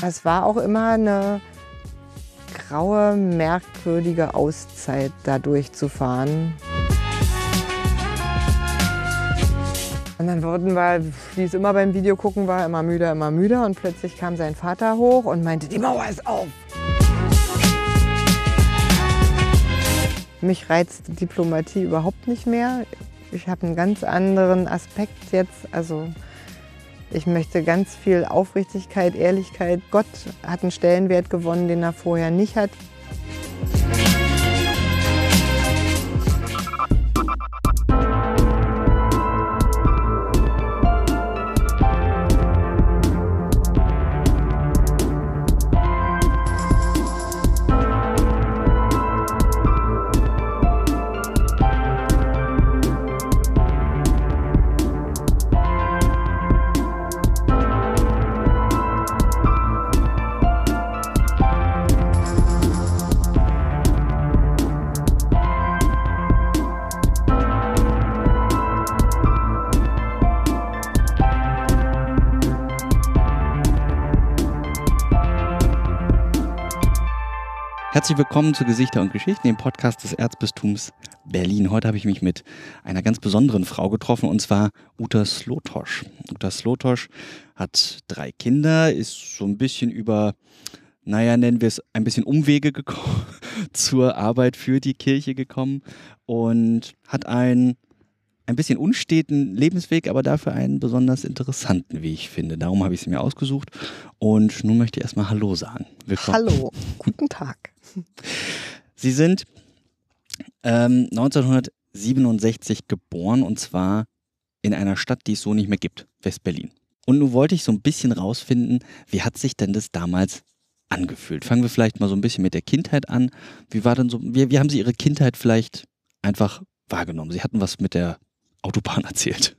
Es war auch immer eine graue, merkwürdige Auszeit, da durchzufahren. Und dann wurden wir, wie es immer beim Videogucken war, immer müder, immer müder. Und plötzlich kam sein Vater hoch und meinte, die Mauer ist auf. Mich reizt Diplomatie überhaupt nicht mehr. Ich habe einen ganz anderen Aspekt jetzt. Also ich möchte ganz viel Aufrichtigkeit, Ehrlichkeit. Gott hat einen Stellenwert gewonnen, den er vorher nicht hat. Herzlich willkommen zu Gesichter und Geschichten, dem Podcast des Erzbistums Berlin. Heute habe ich mich mit einer ganz besonderen Frau getroffen und zwar Uta Slotosch. Uta Slotosch hat drei Kinder, ist so ein bisschen über, naja, nennen wir es ein bisschen Umwege gekommen, zur Arbeit für die Kirche gekommen und hat ein ein bisschen unsteten Lebensweg, aber dafür einen besonders interessanten, wie ich finde. Darum habe ich sie mir ausgesucht. Und nun möchte ich erstmal Hallo sagen. Willkommen. Hallo, guten Tag. Sie sind ähm, 1967 geboren und zwar in einer Stadt, die es so nicht mehr gibt, West-Berlin. Und nun wollte ich so ein bisschen rausfinden, wie hat sich denn das damals angefühlt? Fangen wir vielleicht mal so ein bisschen mit der Kindheit an. Wie war denn so, wie, wie haben Sie Ihre Kindheit vielleicht einfach wahrgenommen? Sie hatten was mit der Autobahn erzählt.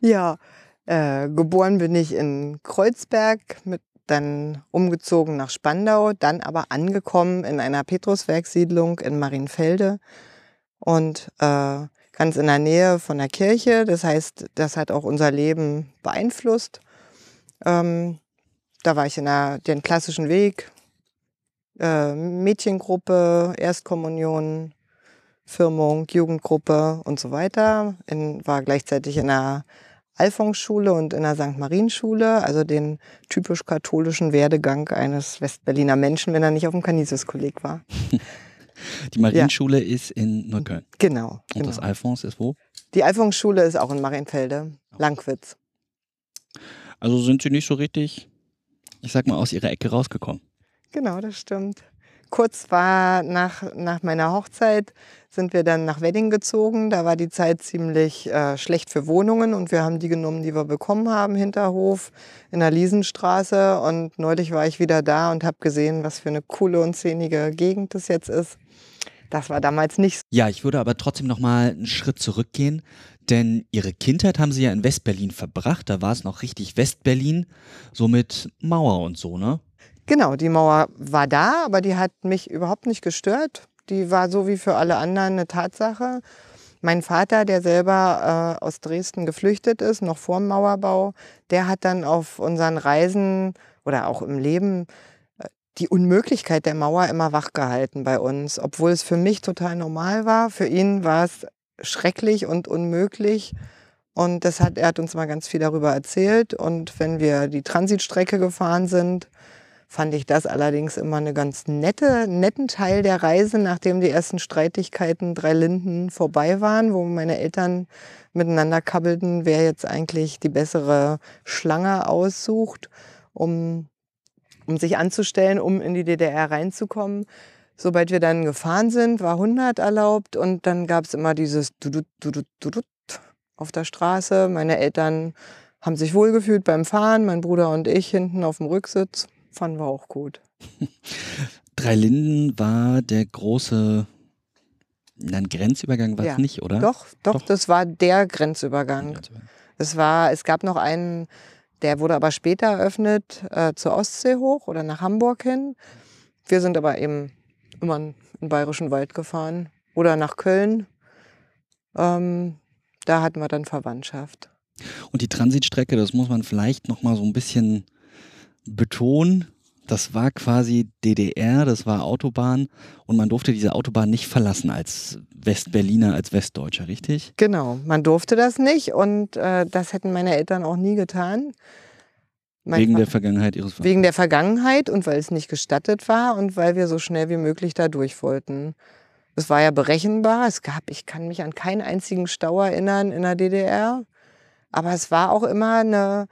Ja, äh, geboren bin ich in Kreuzberg, mit, dann umgezogen nach Spandau, dann aber angekommen in einer Petruswerksiedlung in Marienfelde und äh, ganz in der Nähe von der Kirche. Das heißt, das hat auch unser Leben beeinflusst. Ähm, da war ich in der, den klassischen Weg, äh, Mädchengruppe, Erstkommunion, Firmung, Jugendgruppe und so weiter. In, war gleichzeitig in der Alphonsschule und in der St. Marienschule, also den typisch katholischen Werdegang eines Westberliner Menschen, wenn er nicht auf dem Canisius-Kolleg war. Die Marienschule ja. ist in Neukölln. Genau. Und genau. das Alphons ist wo? Die Alphonsschule ist auch in Marienfelde, Langwitz. Also sind Sie nicht so richtig, ich sag mal, aus Ihrer Ecke rausgekommen? Genau, das stimmt kurz war nach, nach meiner Hochzeit, sind wir dann nach Wedding gezogen. Da war die Zeit ziemlich äh, schlecht für Wohnungen und wir haben die genommen, die wir bekommen haben, Hinterhof in der Liesenstraße. Und neulich war ich wieder da und habe gesehen, was für eine coole und szenige Gegend das jetzt ist. Das war damals nicht so. Ja, ich würde aber trotzdem noch mal einen Schritt zurückgehen, denn Ihre Kindheit haben Sie ja in Westberlin verbracht. Da war es noch richtig Westberlin, so mit Mauer und so, ne? Genau, die Mauer war da, aber die hat mich überhaupt nicht gestört. Die war so wie für alle anderen eine Tatsache. Mein Vater, der selber äh, aus Dresden geflüchtet ist, noch vor dem Mauerbau, der hat dann auf unseren Reisen oder auch im Leben äh, die Unmöglichkeit der Mauer immer wachgehalten bei uns. Obwohl es für mich total normal war, für ihn war es schrecklich und unmöglich. Und das hat, er hat uns mal ganz viel darüber erzählt. Und wenn wir die Transitstrecke gefahren sind, fand ich das allerdings immer eine ganz nette, netten Teil der Reise, nachdem die ersten Streitigkeiten drei Linden vorbei waren, wo meine Eltern miteinander kabbelten, wer jetzt eigentlich die bessere Schlange aussucht, um, um sich anzustellen, um in die DDR reinzukommen. Sobald wir dann gefahren sind, war 100 erlaubt und dann gab es immer dieses Dudut, Dudut, Dudut auf der Straße. Meine Eltern haben sich wohlgefühlt beim Fahren, mein Bruder und ich hinten auf dem Rücksitz. Fanden wir auch gut. Drei Linden war der große ein Grenzübergang war es ja. nicht, oder? Doch, doch, doch, das war der Grenzübergang. Es war, es gab noch einen, der wurde aber später eröffnet äh, zur Ostsee hoch oder nach Hamburg hin. Wir sind aber eben immer in den Bayerischen Wald gefahren oder nach Köln. Ähm, da hatten wir dann Verwandtschaft. Und die Transitstrecke, das muss man vielleicht noch mal so ein bisschen Beton, das war quasi DDR, das war Autobahn und man durfte diese Autobahn nicht verlassen als Westberliner, als Westdeutscher, richtig? Genau, man durfte das nicht und äh, das hätten meine Eltern auch nie getan. Mein wegen der Vergangenheit ihres Vaters? Wegen der Vergangenheit und weil es nicht gestattet war und weil wir so schnell wie möglich da durch wollten. Es war ja berechenbar. Es gab, ich kann mich an keinen einzigen Stau erinnern in der DDR. Aber es war auch immer eine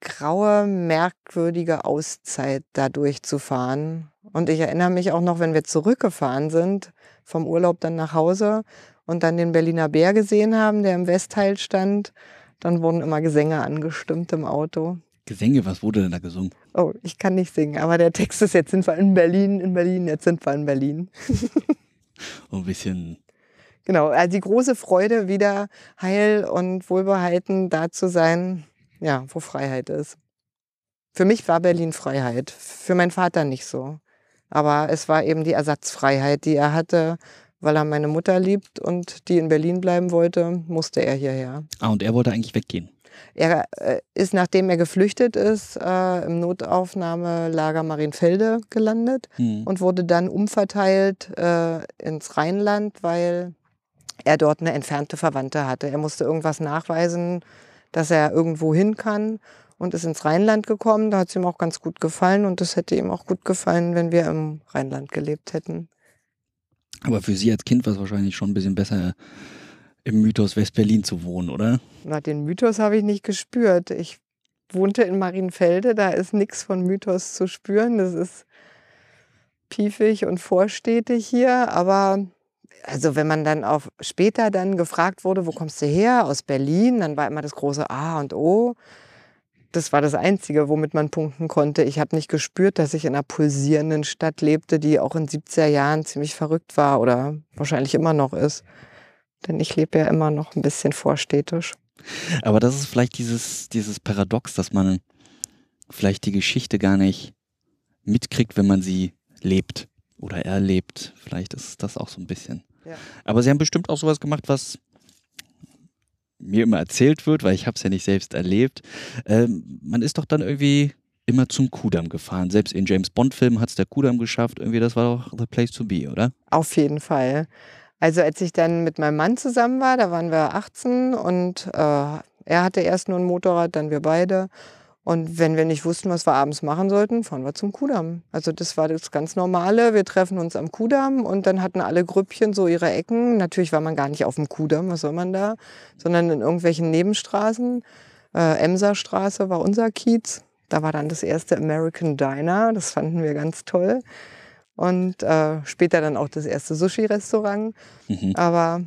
graue, merkwürdige Auszeit, da durchzufahren. Und ich erinnere mich auch noch, wenn wir zurückgefahren sind, vom Urlaub dann nach Hause und dann den Berliner Bär gesehen haben, der im Westteil stand, dann wurden immer Gesänge angestimmt im Auto. Gesänge, was wurde denn da gesungen? Oh, ich kann nicht singen, aber der Text ist, jetzt sind wir in Berlin, in Berlin, jetzt sind wir in Berlin. ein bisschen. Genau, also die große Freude, wieder heil und wohlbehalten da zu sein, ja, wo Freiheit ist. Für mich war Berlin Freiheit, für meinen Vater nicht so. Aber es war eben die Ersatzfreiheit, die er hatte, weil er meine Mutter liebt und die in Berlin bleiben wollte, musste er hierher. Ah, und er wollte eigentlich weggehen. Er äh, ist, nachdem er geflüchtet ist, äh, im Notaufnahmelager Marienfelde gelandet hm. und wurde dann umverteilt äh, ins Rheinland, weil er dort eine entfernte Verwandte hatte. Er musste irgendwas nachweisen, dass er irgendwo hin kann und ist ins Rheinland gekommen. Da hat es ihm auch ganz gut gefallen und es hätte ihm auch gut gefallen, wenn wir im Rheinland gelebt hätten. Aber für Sie als Kind war es wahrscheinlich schon ein bisschen besser, im Mythos West-Berlin zu wohnen, oder? Na, den Mythos habe ich nicht gespürt. Ich wohnte in Marienfelde, da ist nichts von Mythos zu spüren. Das ist piefig und vorstädtig hier, aber also wenn man dann auch später dann gefragt wurde, wo kommst du her? Aus Berlin, dann war immer das große A und O. Das war das Einzige, womit man punkten konnte. Ich habe nicht gespürt, dass ich in einer pulsierenden Stadt lebte, die auch in 70er Jahren ziemlich verrückt war oder wahrscheinlich immer noch ist. Denn ich lebe ja immer noch ein bisschen vorstädtisch. Aber das ist vielleicht dieses, dieses Paradox, dass man vielleicht die Geschichte gar nicht mitkriegt, wenn man sie lebt oder erlebt. Vielleicht ist das auch so ein bisschen. Ja. Aber sie haben bestimmt auch sowas gemacht, was mir immer erzählt wird, weil ich habe es ja nicht selbst erlebt. Ähm, man ist doch dann irgendwie immer zum Kudamm gefahren. Selbst in James Bond-Filmen hat es der Kudamm geschafft. Irgendwie, das war doch the place to be, oder? Auf jeden Fall. Also als ich dann mit meinem Mann zusammen war, da waren wir 18 und äh, er hatte erst nur ein Motorrad, dann wir beide. Und wenn wir nicht wussten, was wir abends machen sollten, fahren wir zum Kudamm. Also das war das ganz Normale. Wir treffen uns am Kudamm und dann hatten alle Grüppchen so ihre Ecken. Natürlich war man gar nicht auf dem Kudamm, was soll man da, sondern in irgendwelchen Nebenstraßen. Äh, Emserstraße war unser Kiez. Da war dann das erste American Diner. Das fanden wir ganz toll und äh, später dann auch das erste Sushi-Restaurant. Mhm. Aber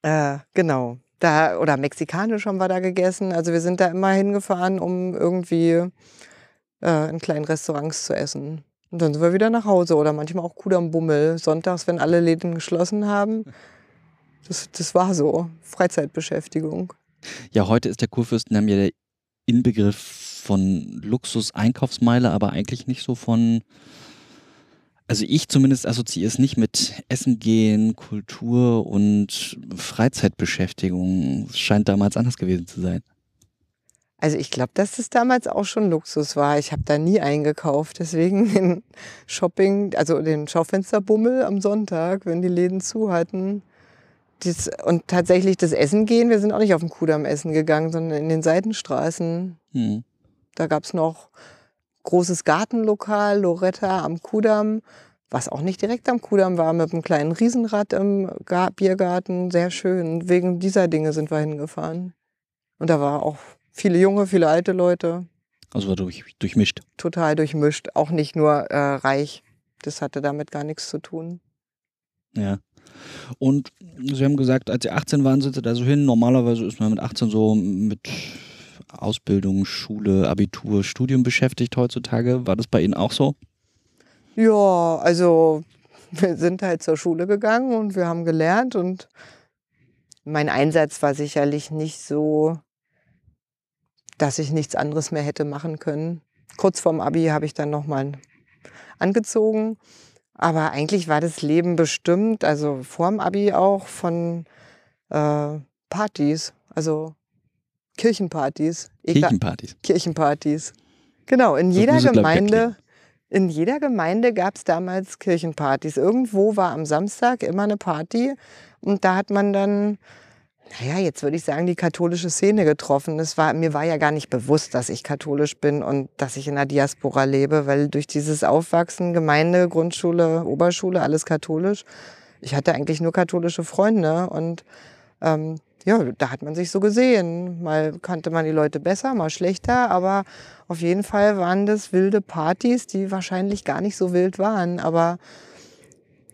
äh, genau, da oder mexikanisch haben wir da gegessen. Also wir sind da immer hingefahren, um irgendwie äh, in kleinen Restaurants zu essen. Und dann sind wir wieder nach Hause oder manchmal auch Kudam Bummel, sonntags, wenn alle Läden geschlossen haben. Das, das war so, Freizeitbeschäftigung. Ja, heute ist der Kurfürstendamm ja der Inbegriff von Luxus-Einkaufsmeile, aber eigentlich nicht so von also ich zumindest assoziiere es nicht mit Essen gehen, Kultur und Freizeitbeschäftigung. Es scheint damals anders gewesen zu sein. Also ich glaube, dass das damals auch schon Luxus war. Ich habe da nie eingekauft. Deswegen den Shopping, also den Schaufensterbummel am Sonntag, wenn die Läden zu hatten. Dies, und tatsächlich das Essen gehen, wir sind auch nicht auf dem Kudamm essen gegangen, sondern in den Seitenstraßen. Hm. Da gab es noch großes Gartenlokal, Loretta am Kudamm, was auch nicht direkt am Kudamm war, mit einem kleinen Riesenrad im Biergarten. Sehr schön. Wegen dieser Dinge sind wir hingefahren. Und da war auch viele junge, viele alte Leute. Also war durch, durchmischt. Total durchmischt. Auch nicht nur äh, reich. Das hatte damit gar nichts zu tun. Ja. Und Sie haben gesagt, als Sie 18 waren, sind Sie da so hin. Normalerweise ist man mit 18 so mit Ausbildung, Schule, Abitur, Studium beschäftigt heutzutage. War das bei Ihnen auch so? Ja, also wir sind halt zur Schule gegangen und wir haben gelernt und mein Einsatz war sicherlich nicht so, dass ich nichts anderes mehr hätte machen können. Kurz vorm Abi habe ich dann nochmal angezogen. Aber eigentlich war das Leben bestimmt, also vorm Abi auch, von äh, Partys. Also Kirchenpartys. Kirchenpartys. Kirchenpartys. Genau, in jeder ich, Gemeinde, in jeder Gemeinde gab es damals Kirchenpartys. Irgendwo war am Samstag immer eine Party und da hat man dann, naja, jetzt würde ich sagen, die katholische Szene getroffen. Das war, mir war ja gar nicht bewusst, dass ich katholisch bin und dass ich in der Diaspora lebe, weil durch dieses Aufwachsen, Gemeinde, Grundschule, Oberschule, alles katholisch, ich hatte eigentlich nur katholische Freunde und ähm, ja, da hat man sich so gesehen. Mal kannte man die Leute besser, mal schlechter, aber auf jeden Fall waren das wilde Partys, die wahrscheinlich gar nicht so wild waren. Aber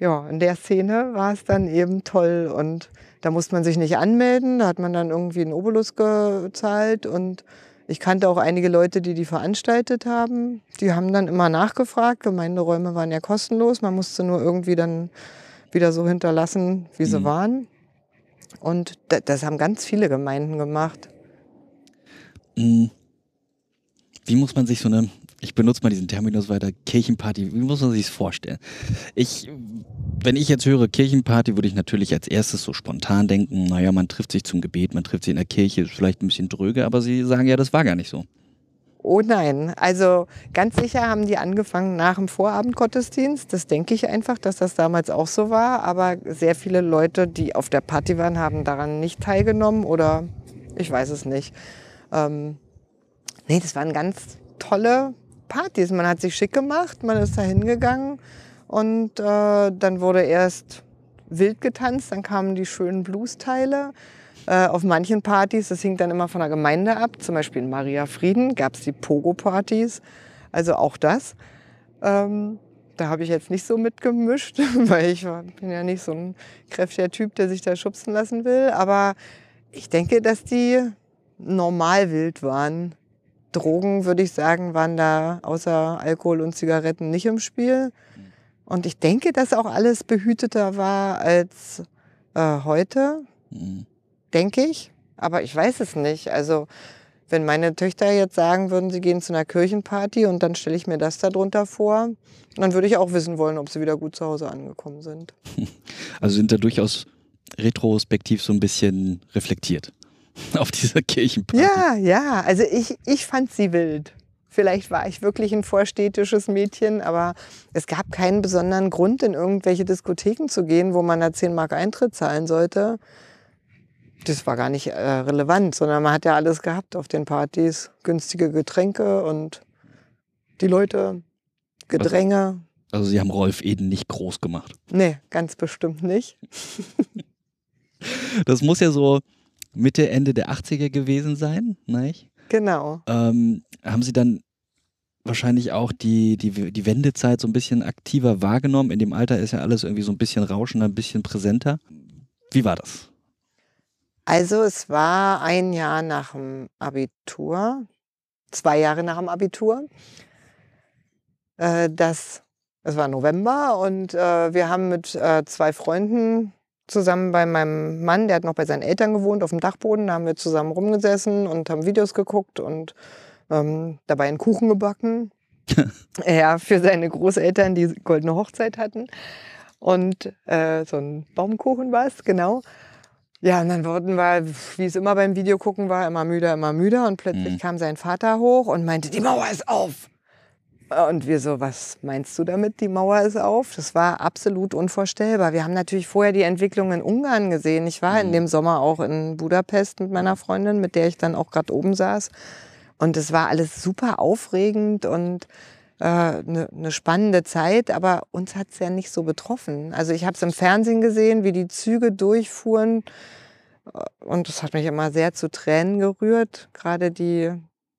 ja, in der Szene war es dann eben toll und da musste man sich nicht anmelden, da hat man dann irgendwie einen Obolus gezahlt und ich kannte auch einige Leute, die die veranstaltet haben. Die haben dann immer nachgefragt. Gemeinderäume waren ja kostenlos. Man musste nur irgendwie dann wieder so hinterlassen, wie sie Mhm. waren. Und da- das haben ganz viele Gemeinden gemacht. Mm. Wie muss man sich so eine, ich benutze mal diesen Terminus weiter, Kirchenparty, wie muss man sich das vorstellen? Ich, wenn ich jetzt höre Kirchenparty, würde ich natürlich als erstes so spontan denken, naja, man trifft sich zum Gebet, man trifft sich in der Kirche, ist vielleicht ein bisschen dröge, aber Sie sagen ja, das war gar nicht so. Oh nein, also ganz sicher haben die angefangen nach dem Vorabendgottesdienst. Das denke ich einfach, dass das damals auch so war. Aber sehr viele Leute, die auf der Party waren, haben daran nicht teilgenommen oder ich weiß es nicht. Ähm, nee, das waren ganz tolle Partys. Man hat sich schick gemacht, man ist da hingegangen und äh, dann wurde erst wild getanzt, dann kamen die schönen Bluesteile. Äh, auf manchen Partys, das hing dann immer von der Gemeinde ab, zum Beispiel in Maria Frieden gab es die Pogo-Partys, also auch das. Ähm, da habe ich jetzt nicht so mitgemischt, weil ich bin ja nicht so ein kräftiger Typ, der sich da schubsen lassen will. Aber ich denke, dass die normal wild waren. Drogen, würde ich sagen, waren da außer Alkohol und Zigaretten nicht im Spiel. Und ich denke, dass auch alles behüteter war als äh, heute Mm. Denke ich. Aber ich weiß es nicht. Also, wenn meine Töchter jetzt sagen würden, sie gehen zu einer Kirchenparty und dann stelle ich mir das darunter vor, dann würde ich auch wissen wollen, ob sie wieder gut zu Hause angekommen sind. Also sind da durchaus retrospektiv so ein bisschen reflektiert auf dieser Kirchenparty. Ja, ja. Also ich, ich fand sie wild. Vielleicht war ich wirklich ein vorstädtisches Mädchen, aber es gab keinen besonderen Grund, in irgendwelche Diskotheken zu gehen, wo man da 10 Mark Eintritt zahlen sollte. Das war gar nicht äh, relevant, sondern man hat ja alles gehabt auf den Partys. Günstige Getränke und die Leute, Gedränge. Also Sie haben Rolf Eden nicht groß gemacht. Nee, ganz bestimmt nicht. Das muss ja so Mitte, Ende der 80er gewesen sein, nicht? Genau. Ähm, haben Sie dann wahrscheinlich auch die, die, die Wendezeit so ein bisschen aktiver wahrgenommen? In dem Alter ist ja alles irgendwie so ein bisschen rauschender, ein bisschen präsenter. Wie war das? Also es war ein Jahr nach dem Abitur, zwei Jahre nach dem Abitur. Äh, das, es war November und äh, wir haben mit äh, zwei Freunden zusammen bei meinem Mann, der hat noch bei seinen Eltern gewohnt, auf dem Dachboden, da haben wir zusammen rumgesessen und haben Videos geguckt und ähm, dabei einen Kuchen gebacken. ja, für seine Großeltern, die goldene Hochzeit hatten. Und äh, so ein Baumkuchen war es, genau. Ja, und dann wurden wir, wie es immer beim Videogucken war, immer müder, immer müder. Und plötzlich Mhm. kam sein Vater hoch und meinte, die Mauer ist auf. Und wir so, was meinst du damit, die Mauer ist auf? Das war absolut unvorstellbar. Wir haben natürlich vorher die Entwicklung in Ungarn gesehen. Ich war in Mhm. dem Sommer auch in Budapest mit meiner Freundin, mit der ich dann auch gerade oben saß. Und es war alles super aufregend und eine ne spannende Zeit, aber uns hat es ja nicht so betroffen. Also ich habe es im Fernsehen gesehen, wie die Züge durchfuhren äh, und das hat mich immer sehr zu Tränen gerührt. Gerade die,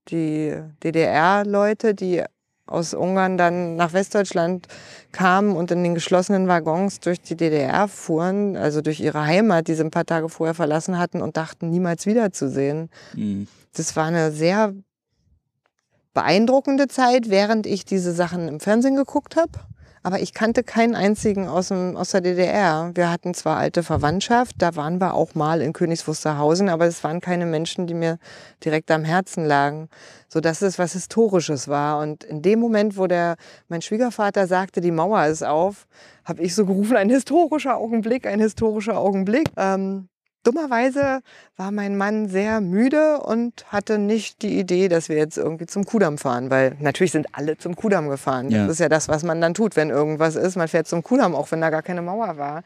die DDR-Leute, die aus Ungarn dann nach Westdeutschland kamen und in den geschlossenen Waggons durch die DDR fuhren, also durch ihre Heimat, die sie ein paar Tage vorher verlassen hatten und dachten, niemals wiederzusehen. Mhm. Das war eine sehr beeindruckende Zeit, während ich diese Sachen im Fernsehen geguckt habe. Aber ich kannte keinen einzigen aus, dem, aus der DDR. Wir hatten zwar alte Verwandtschaft, da waren wir auch mal in Königs Wusterhausen, aber es waren keine Menschen, die mir direkt am Herzen lagen, sodass es was Historisches war. Und in dem Moment, wo der, mein Schwiegervater sagte, die Mauer ist auf, habe ich so gerufen, ein historischer Augenblick, ein historischer Augenblick. Ähm, dummerweise war mein Mann sehr müde und hatte nicht die Idee, dass wir jetzt irgendwie zum Kudamm fahren, weil natürlich sind alle zum Kudamm gefahren. Ja. Das ist ja das, was man dann tut, wenn irgendwas ist. Man fährt zum Kudamm, auch wenn da gar keine Mauer war.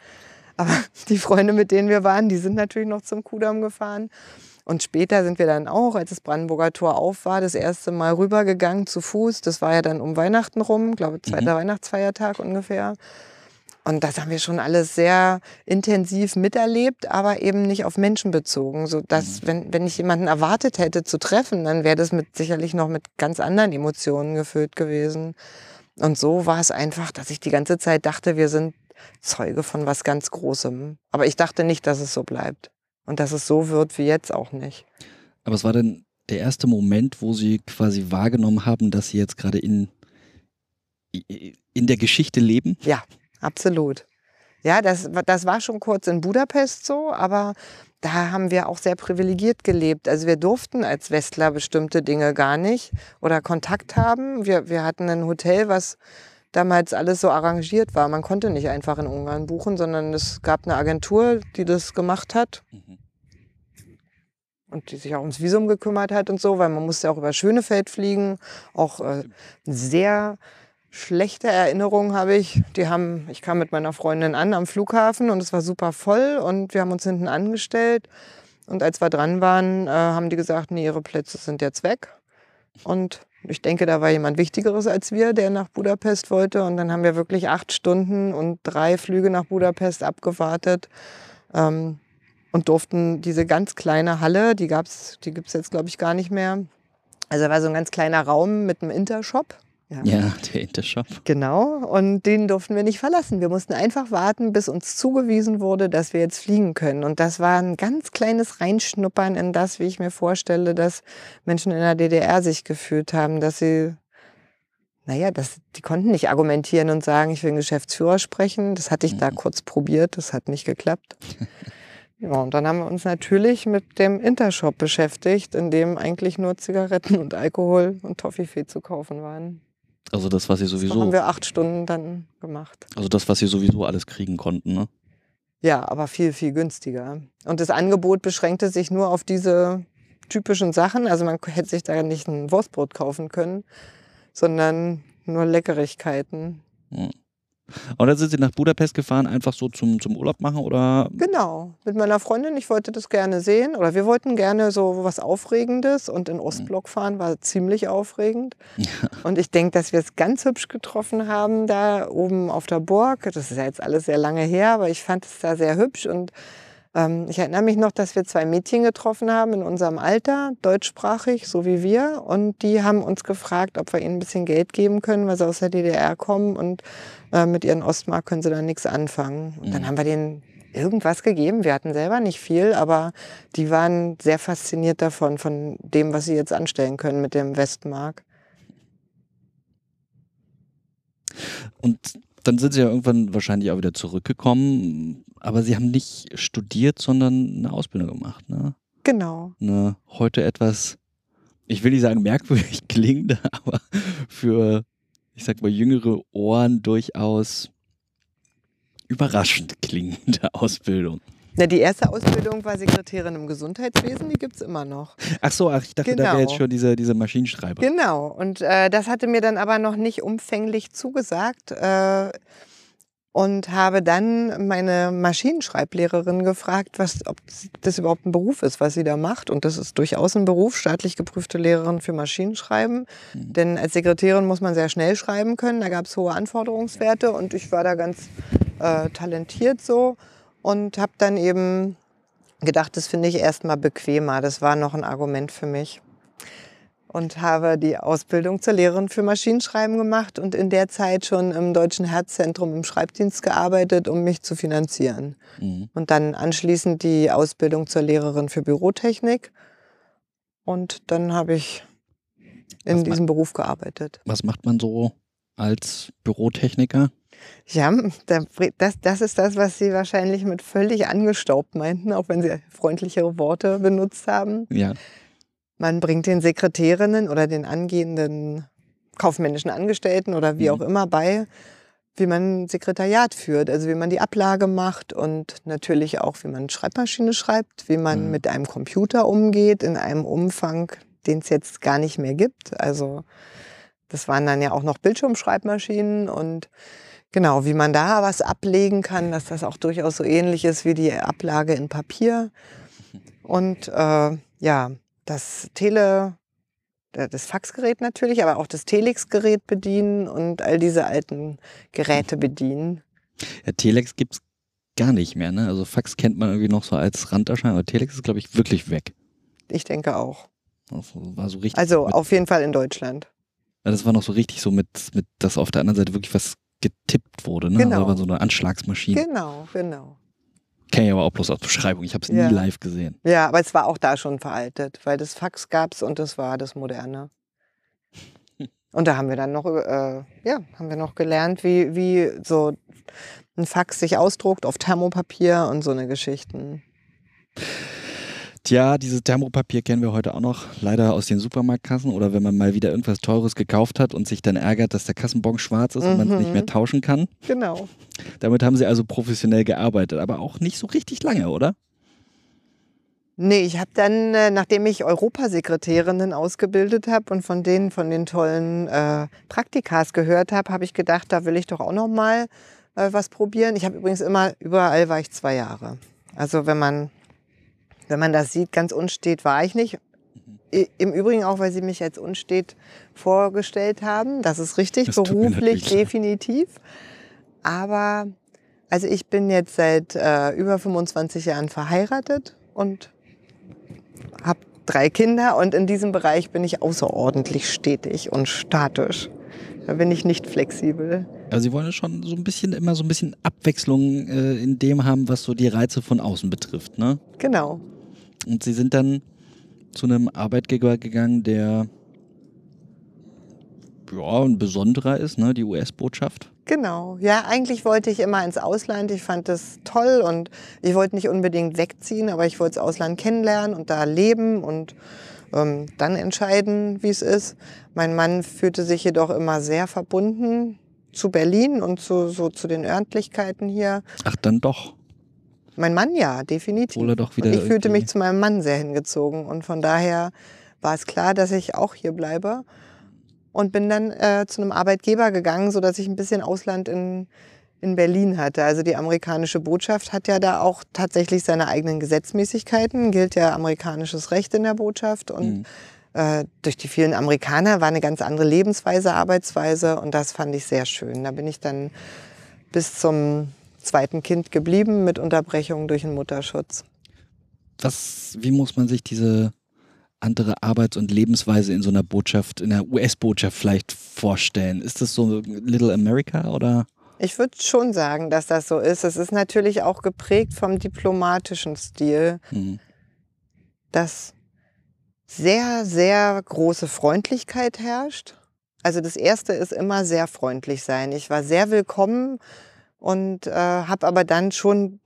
Aber die Freunde, mit denen wir waren, die sind natürlich noch zum Kudamm gefahren. Und später sind wir dann auch, als das Brandenburger Tor auf war, das erste Mal rübergegangen zu Fuß. Das war ja dann um Weihnachten rum, glaube zweiter Weihnachtsfeiertag ungefähr. Und das haben wir schon alles sehr intensiv miterlebt, aber eben nicht auf Menschen bezogen. So dass, wenn, wenn ich jemanden erwartet hätte zu treffen, dann wäre das mit sicherlich noch mit ganz anderen Emotionen gefüllt gewesen. Und so war es einfach, dass ich die ganze Zeit dachte, wir sind Zeuge von was ganz Großem. Aber ich dachte nicht, dass es so bleibt. Und dass es so wird wie jetzt auch nicht. Aber es war dann der erste Moment, wo Sie quasi wahrgenommen haben, dass Sie jetzt gerade in, in der Geschichte leben? Ja, absolut. Ja, das, das war schon kurz in Budapest so, aber da haben wir auch sehr privilegiert gelebt. Also wir durften als Westler bestimmte Dinge gar nicht oder Kontakt haben. Wir, wir hatten ein Hotel, was damals alles so arrangiert war. Man konnte nicht einfach in Ungarn buchen, sondern es gab eine Agentur, die das gemacht hat. Mhm. Und die sich auch ums Visum gekümmert hat und so, weil man musste auch über Schönefeld fliegen. Auch äh, sehr schlechte Erinnerungen habe ich. Die haben, ich kam mit meiner Freundin an am Flughafen und es war super voll und wir haben uns hinten angestellt. Und als wir dran waren, äh, haben die gesagt, nee, ihre Plätze sind jetzt weg. Und ich denke, da war jemand Wichtigeres als wir, der nach Budapest wollte. Und dann haben wir wirklich acht Stunden und drei Flüge nach Budapest abgewartet ähm, und durften diese ganz kleine Halle, die gab's, die gibt es jetzt, glaube ich, gar nicht mehr. Also da war so ein ganz kleiner Raum mit einem Intershop. Ja, der Intershop. Genau, und den durften wir nicht verlassen. Wir mussten einfach warten, bis uns zugewiesen wurde, dass wir jetzt fliegen können. Und das war ein ganz kleines Reinschnuppern in das, wie ich mir vorstelle, dass Menschen in der DDR sich gefühlt haben, dass sie, naja, das, die konnten nicht argumentieren und sagen, ich will einen Geschäftsführer sprechen. Das hatte ich da kurz probiert, das hat nicht geklappt. Ja, und dann haben wir uns natürlich mit dem Intershop beschäftigt, in dem eigentlich nur Zigaretten und Alkohol und Toffifee zu kaufen waren. Also das, was Sie Das sowieso, haben wir acht Stunden dann gemacht. also das, was Sie sowieso alles kriegen konnten, ne? Ja, aber viel, viel günstiger. Und das Angebot beschränkte sich nur auf diese typischen Sachen. Also man hätte sich da nicht ein Wurstbrot kaufen können, sondern nur Leckerigkeiten. Und dann sind Sie nach Budapest gefahren, einfach so zum, zum Urlaub machen oder? Genau, mit meiner Freundin. Ich wollte das gerne sehen oder wir wollten gerne so was Aufregendes und in Ostblock fahren war ziemlich aufregend. Und ich denke, dass wir es ganz hübsch getroffen haben da oben auf der Burg. Das ist ja jetzt alles sehr lange her, aber ich fand es da sehr hübsch und ich erinnere mich noch, dass wir zwei Mädchen getroffen haben in unserem Alter, deutschsprachig, so wie wir. Und die haben uns gefragt, ob wir ihnen ein bisschen Geld geben können, weil sie aus der DDR kommen und äh, mit ihren Ostmark können sie da nichts anfangen. Und dann Mhm. haben wir denen irgendwas gegeben. Wir hatten selber nicht viel, aber die waren sehr fasziniert davon, von dem, was sie jetzt anstellen können mit dem Westmark. Und dann sind Sie ja irgendwann wahrscheinlich auch wieder zurückgekommen, aber Sie haben nicht studiert, sondern eine Ausbildung gemacht, ne? Genau. Eine heute etwas, ich will nicht sagen merkwürdig klingende, aber für, ich sag mal, jüngere Ohren durchaus überraschend klingende Ausbildung. Na, die erste Ausbildung war Sekretärin im Gesundheitswesen, die gibt's immer noch. Ach so, ach, ich dachte, da wäre Genau. jetzt schon diese, diese Maschinenschreiber. Genau. Und äh, das hatte mir dann aber noch nicht umfänglich zugesagt. Äh, und habe dann meine Maschinenschreiblehrerin gefragt, was, ob das überhaupt ein Beruf ist, was sie da macht. Und das ist durchaus ein Beruf, staatlich geprüfte Lehrerin für Maschinenschreiben. Mhm. Denn als Sekretärin muss man sehr schnell schreiben können. Da gab es hohe Anforderungswerte und ich war da ganz äh, talentiert so und habe dann eben gedacht, das finde ich erstmal bequemer. Das war noch ein Argument für mich. Und habe die Ausbildung zur Lehrerin für Maschinenschreiben gemacht und in der Zeit schon im Deutschen Herzzentrum im Schreibdienst gearbeitet, um mich zu finanzieren. Mhm. Und dann anschließend die Ausbildung zur Lehrerin für Bürotechnik. Und dann habe ich in Was diesem Beruf gearbeitet. Was macht man so als Bürotechniker? Ja, da- das, das ist das, was Sie wahrscheinlich mit völlig angestaubt meinten, auch wenn Sie freundlichere Worte benutzt haben. Ja. Man bringt den Sekretärinnen oder den angehenden kaufmännischen Angestellten oder wie Mhm. auch immer bei, wie man ein Sekretariat führt, also wie man die Ablage macht und natürlich auch, wie man Schreibmaschine schreibt, wie man Mhm. mit einem Computer umgeht in einem Umfang, den es jetzt gar nicht mehr gibt. Also das waren dann ja auch noch Bildschirmschreibmaschinen und genau, wie man da was ablegen kann, dass das auch durchaus so ähnlich ist wie die Ablage in Papier. Und äh, ja, das Tele, äh, das Faxgerät natürlich, aber auch das Telex-Gerät bedienen und all diese alten Geräte bedienen. Ja, Telex gibt's gar nicht mehr, ne? Also Fax kennt man irgendwie noch so als Randerscheinung, aber Telex ist, glaube ich, wirklich weg. Ich denke auch. Das war so richtig. Also auf jeden Fall in Deutschland. ja, das war noch so richtig so mit, mit, dass auf der anderen Seite wirklich was getippt wurde, ne? Genau. Also war so eine Anschlagsmaschine. Genau, genau. Kenne ich aber auch bloß aus Beschreibung. Ich habe es Ja. nie live gesehen. Ja, aber es war auch da schon veraltet, weil das Fax gab's und das war das Moderne. Und da haben wir dann noch, äh, ja, haben wir noch gelernt, wie, wie so ein Fax sich ausdruckt auf Thermopapier und so eine Geschichten. Tja, dieses Thermopapier kennen wir heute auch noch leider aus den Supermarktkassen oder wenn man mal wieder irgendwas Teures gekauft hat und sich dann ärgert, dass der Kassenbon schwarz ist und man es nicht Mhm. mehr tauschen kann. Genau. Damit haben sie also professionell gearbeitet, aber auch nicht so richtig lange, oder? Nee, ich habe dann, äh, nachdem ich Europasekretärinnen ausgebildet habe und von denen, von den tollen äh, Praktikas gehört habe, habe ich gedacht, da will ich doch auch noch mal äh, was probieren. Ich habe übrigens immer, überall war ich zwei Jahre. Also wenn man, wenn man das sieht, ganz unstet war ich nicht. Im Übrigen auch, weil sie mich als unstet vorgestellt haben. Das ist richtig, Das beruflich natürlich leid. Aber also ich bin jetzt seit äh, über 25 Jahren verheiratet und habe drei Kinder und in diesem Bereich bin ich außerordentlich stetig und statisch. Da bin ich nicht flexibel. Also sie wollen ja schon so ein bisschen immer so ein bisschen Abwechslung äh, in dem haben, was so die Reize von außen betrifft, ne? Genau. Und sie sind dann zu einem Arbeitgeber gegangen, der ja ein besonderer ist, ne? Die US-Botschaft. Genau. Ja, eigentlich wollte ich immer ins Ausland. Ich fand das toll und ich wollte nicht unbedingt wegziehen, aber ich wollte das Ausland kennenlernen und da leben und ähm, dann entscheiden, wie es ist. Mein Mann fühlte sich jedoch immer sehr verbunden zu Berlin und zu, so zu den Örtlichkeiten hier. Ach, dann doch. Mein Mann ja, definitiv. Obwohl er doch wieder und ich fühlte irgendwie- mich zu meinem Mann sehr hingezogen und von daher war es klar, dass ich auch hier bleibe und bin dann äh, zu einem Arbeitgeber gegangen, so dass ich ein bisschen Ausland in in Berlin hatte. Also die amerikanische Botschaft hat ja da auch tatsächlich seine eigenen Gesetzmäßigkeiten, gilt ja amerikanisches Recht in der Botschaft und Mhm. äh, durch die vielen Amerikaner war eine ganz andere Lebensweise, Arbeitsweise und das fand ich sehr schön. Da bin ich dann bis zum zweiten Kind geblieben mit Unterbrechung durch den Mutterschutz. Was, wie muss man sich diese andere Arbeits- und Lebensweise in so einer Botschaft, in einer US-Botschaft vielleicht vorstellen? Ist das so Little America oder? Ich würde schon sagen, dass das so ist. Es ist natürlich auch geprägt vom diplomatischen Stil, Hm. dass sehr, sehr große Freundlichkeit herrscht. Also das Erste ist immer sehr freundlich sein. Ich war sehr willkommen und äh, habe aber dann schon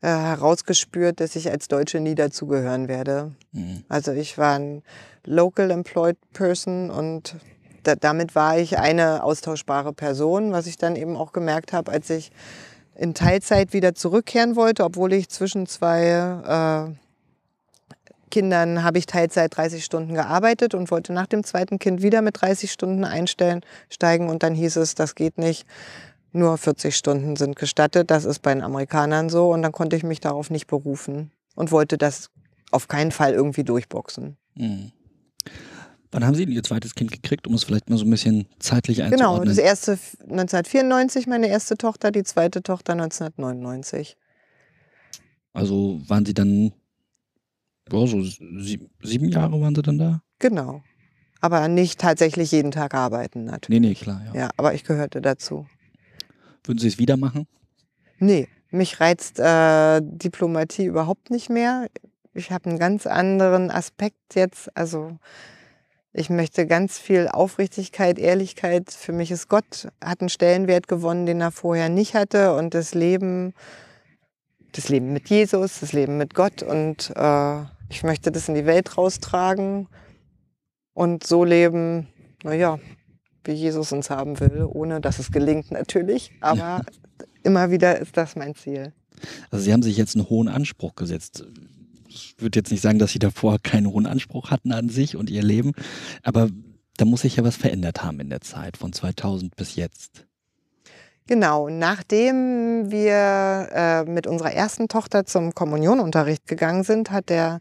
äh, herausgespürt, dass ich als Deutsche nie dazugehören werde. Hm. Also ich war ein Local Employed Person und da, damit war ich eine austauschbare Person, was ich dann eben auch gemerkt habe, als ich in Teilzeit wieder zurückkehren wollte, obwohl ich zwischen zwei äh, Kindern habe ich Teilzeit 30 Stunden gearbeitet und wollte nach dem zweiten Kind wieder mit 30 Stunden einstellen, steigen und dann hieß es, das geht nicht. Nur 40 Stunden sind gestattet. Das ist bei den Amerikanern so und dann konnte ich mich darauf nicht berufen und wollte das auf keinen Fall irgendwie durchboxen. Hm. Wann haben Sie denn Ihr zweites Kind gekriegt, um es vielleicht mal so ein bisschen zeitlich Genau, einzuordnen? das erste 1994, meine erste Tochter, die zweite Tochter 1999. Also waren Sie dann, ja, so sieb, sieben Jahre waren Sie dann da? Genau. Aber nicht tatsächlich jeden Tag arbeiten natürlich. Nee, nee, klar, ja. Ja, aber ich gehörte dazu. Würden Sie es wieder machen? Nee, mich reizt äh, Diplomatie überhaupt nicht mehr. Ich habe einen ganz anderen Aspekt jetzt. Also ich möchte ganz viel Aufrichtigkeit, Ehrlichkeit. Für mich ist Gott, hat einen Stellenwert gewonnen, den er vorher nicht hatte. Und das Leben, das Leben mit Jesus, das Leben mit Gott. Und äh, ich möchte das in die Welt raustragen und so leben, naja, wie Jesus uns haben will, ohne dass es gelingt natürlich. Aber immer wieder ist das mein Ziel. Also Sie haben sich jetzt einen hohen Anspruch gesetzt. Ich würde jetzt nicht sagen, dass Sie davor keinen hohen Anspruch hatten an sich und Ihr Leben, aber da muss sich ja was verändert haben in der Zeit von 2000 bis jetzt. Genau, nachdem wir äh, mit unserer ersten Tochter zum Kommunionunterricht gegangen sind, hat der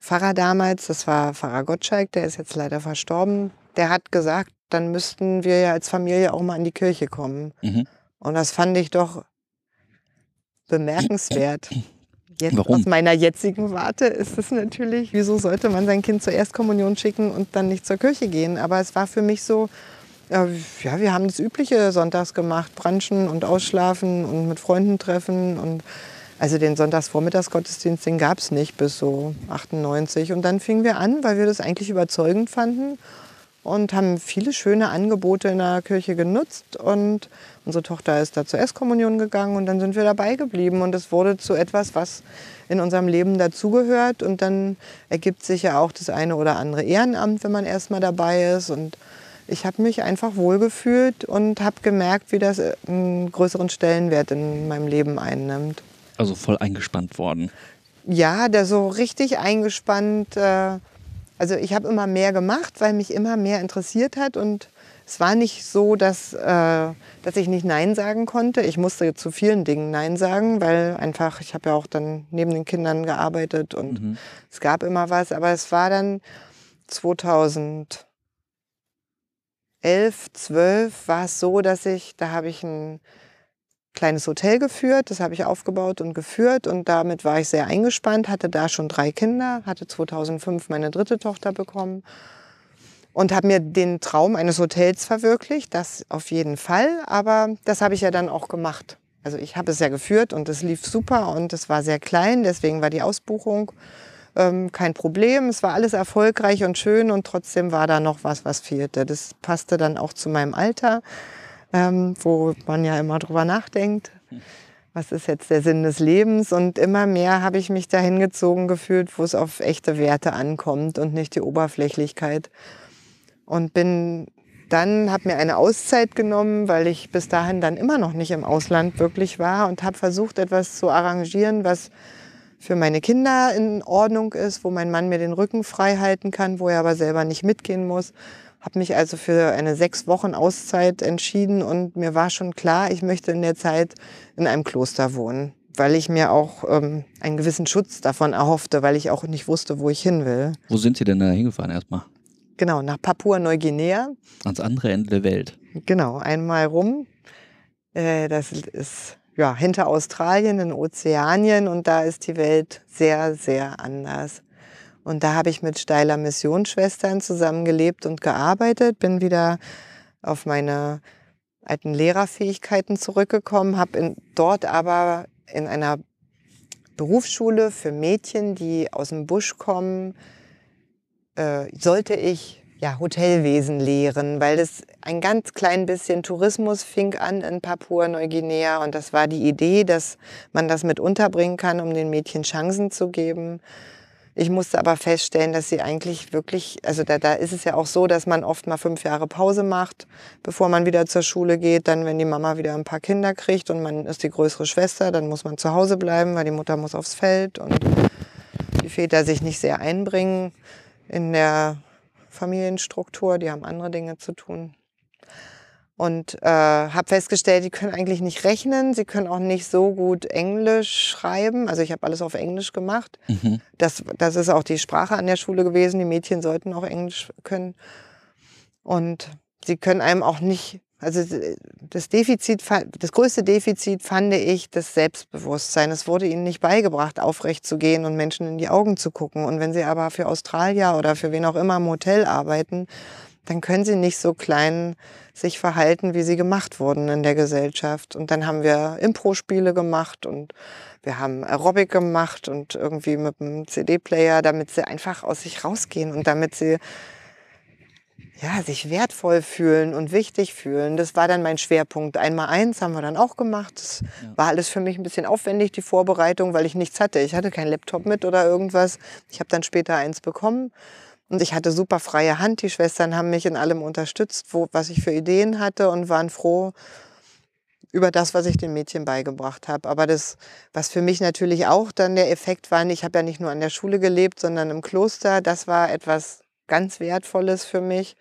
Pfarrer damals, das war Pfarrer Gottschalk, der ist jetzt leider verstorben, der hat gesagt, dann müssten wir ja als Familie auch mal in die Kirche kommen. Mhm. Und das fand ich doch bemerkenswert. Jetzt Warum? aus meiner jetzigen Warte ist es natürlich, wieso sollte man sein Kind zur Erstkommunion schicken und dann nicht zur Kirche gehen? Aber es war für mich so, ja, wir haben das übliche sonntags gemacht, branchen und ausschlafen und mit Freunden treffen und also den Sonntagsvormittagsgottesdienst, den gab es nicht bis so 98. Und dann fingen wir an, weil wir das eigentlich überzeugend fanden und haben viele schöne Angebote in der Kirche genutzt. Und unsere Tochter ist da zur Erstkommunion gegangen und dann sind wir dabei geblieben. Und es wurde zu etwas, was in unserem Leben dazugehört. Und dann ergibt sich ja auch das eine oder andere Ehrenamt, wenn man erstmal dabei ist. Und ich habe mich einfach wohlgefühlt und habe gemerkt, wie das einen größeren Stellenwert in meinem Leben einnimmt. Also voll eingespannt worden. Ja, der so richtig eingespannt. Äh, also ich habe immer mehr gemacht, weil mich immer mehr interessiert hat und es war nicht so, dass, äh, dass ich nicht Nein sagen konnte. Ich musste zu vielen Dingen Nein sagen, weil einfach, ich habe ja auch dann neben den Kindern gearbeitet und mhm. es gab immer was. Aber es war dann 2011, 12 war es so, dass ich, da habe ich ein kleines Hotel geführt. Das habe ich aufgebaut und geführt und damit war ich sehr eingespannt, hatte da schon drei Kinder, hatte 2005 meine dritte Tochter bekommen und habe mir den Traum eines Hotels verwirklicht, das auf jeden Fall, aber das habe ich ja dann auch gemacht. Also ich habe es ja geführt und es lief super und es war sehr klein, deswegen war die Ausbuchung ähm, kein Problem. Es war alles erfolgreich und schön und trotzdem war da noch was, was fehlte. Das passte dann auch zu meinem Alter ähm, wo man ja immer drüber nachdenkt. Was ist jetzt der Sinn des Lebens? Und immer mehr habe ich mich dahin gezogen gefühlt, wo es auf echte Werte ankommt und nicht die Oberflächlichkeit. Und bin dann, habe mir eine Auszeit genommen, weil ich bis dahin dann immer noch nicht im Ausland wirklich war und habe versucht, etwas zu arrangieren, was für meine Kinder in Ordnung ist, wo mein Mann mir den Rücken frei halten kann, wo er aber selber nicht mitgehen muss habe mich also für eine sechs Wochen Auszeit entschieden und mir war schon klar, ich möchte in der Zeit in einem Kloster wohnen, weil ich mir auch ähm, einen gewissen Schutz davon erhoffte, weil ich auch nicht wusste, wo ich hin will. Wo sind Sie denn da hingefahren erstmal? Genau, nach Papua-Neuguinea. Ans andere Ende der Welt. Genau, einmal rum. Äh, das ist ja hinter Australien in Ozeanien und da ist die Welt sehr, sehr anders. Und da habe ich mit Steiler Missionsschwestern zusammengelebt und gearbeitet, bin wieder auf meine alten Lehrerfähigkeiten zurückgekommen, habe dort aber in einer Berufsschule für Mädchen, die aus dem Busch kommen, äh, sollte ich ja, Hotelwesen lehren, weil das ein ganz klein bisschen Tourismus fing an in Papua-Neuguinea und das war die Idee, dass man das mit unterbringen kann, um den Mädchen Chancen zu geben. Ich musste aber feststellen, dass sie eigentlich wirklich, also da, da ist es ja auch so, dass man oft mal fünf Jahre Pause macht, bevor man wieder zur Schule geht. Dann, wenn die Mama wieder ein paar Kinder kriegt und man ist die größere Schwester, dann muss man zu Hause bleiben, weil die Mutter muss aufs Feld und die Väter sich nicht sehr einbringen in der Familienstruktur. Die haben andere Dinge zu tun und äh, habe festgestellt, die können eigentlich nicht rechnen, sie können auch nicht so gut Englisch schreiben. Also ich habe alles auf Englisch gemacht. Mhm. Das, das ist auch die Sprache an der Schule gewesen. Die Mädchen sollten auch Englisch können. Und sie können einem auch nicht, also das Defizit, das größte Defizit fand ich das Selbstbewusstsein. Es wurde ihnen nicht beigebracht, aufrecht zu gehen und Menschen in die Augen zu gucken. Und wenn sie aber für Australier oder für wen auch immer im Hotel arbeiten, dann können sie nicht so klein sich verhalten, wie sie gemacht wurden in der Gesellschaft. Und dann haben wir Impro-Spiele gemacht und wir haben Aerobic gemacht und irgendwie mit einem CD-Player, damit sie einfach aus sich rausgehen und damit sie ja, sich wertvoll fühlen und wichtig fühlen. Das war dann mein Schwerpunkt. Einmal eins haben wir dann auch gemacht. Das ja. war alles für mich ein bisschen aufwendig, die Vorbereitung, weil ich nichts hatte. Ich hatte keinen Laptop mit oder irgendwas. Ich habe dann später eins bekommen Und ich hatte super freie Hand. Die Schwestern haben mich in allem unterstützt, wo, was ich für Ideen hatte und waren froh über das, was ich den Mädchen beigebracht habe. Aber das, was für mich natürlich auch dann der Effekt war, ich habe ja nicht nur an der Schule gelebt, sondern im Kloster, das war etwas ganz Wertvolles für mich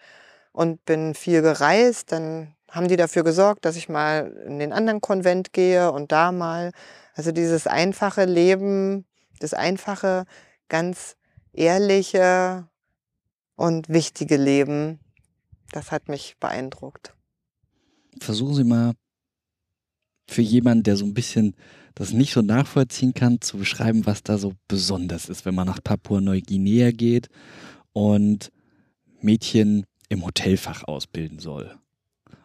und bin viel gereist. Dann haben die dafür gesorgt, dass ich mal in den anderen Konvent gehe und da mal. Also dieses einfache Leben, das einfache, ganz ehrliche und wichtige Leben, das hat mich beeindruckt. Versuchen Sie mal für jemanden, der so ein bisschen das nicht so nachvollziehen kann, zu beschreiben, was da so besonders ist, wenn man nach Papua-Neuguinea geht und Mädchen im Hotelfach ausbilden soll.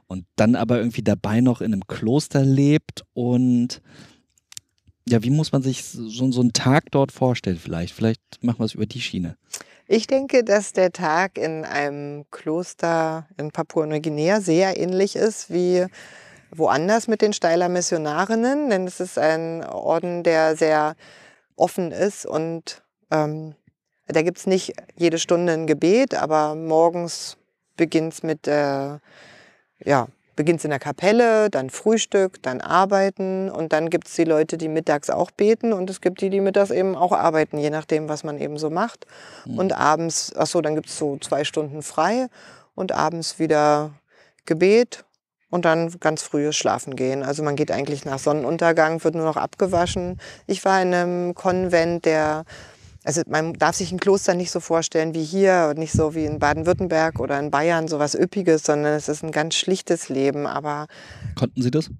Und dann aber irgendwie dabei noch in einem Kloster lebt und ja, wie muss man sich so, so einen Tag dort vorstellen vielleicht? Vielleicht machen wir es über die Schiene. Ich denke, dass der Tag in einem Kloster in Papua-Neuguinea sehr ähnlich ist wie woanders mit den Steiler Missionarinnen, denn es ist ein Orden, der sehr offen ist und ähm, da gibt es nicht jede Stunde ein Gebet, aber morgens beginnt es mit, äh, ja, beginnt in der Kapelle, dann Frühstück, dann Arbeiten und dann gibt es die Leute, die mittags auch beten und es gibt die, die mittags eben auch arbeiten, je nachdem, was man eben so macht. Mhm. Und abends, ach so, dann gibt es so zwei Stunden frei und abends wieder Gebet und dann ganz frühes Schlafen gehen. Also man geht eigentlich nach Sonnenuntergang, wird nur noch abgewaschen. Ich war in einem Konvent, der also man darf sich ein Kloster nicht so vorstellen wie hier und nicht so wie in Baden-Württemberg oder in Bayern so was Üppiges, sondern es ist ein ganz schlichtes Leben. Aber konnten Sie das?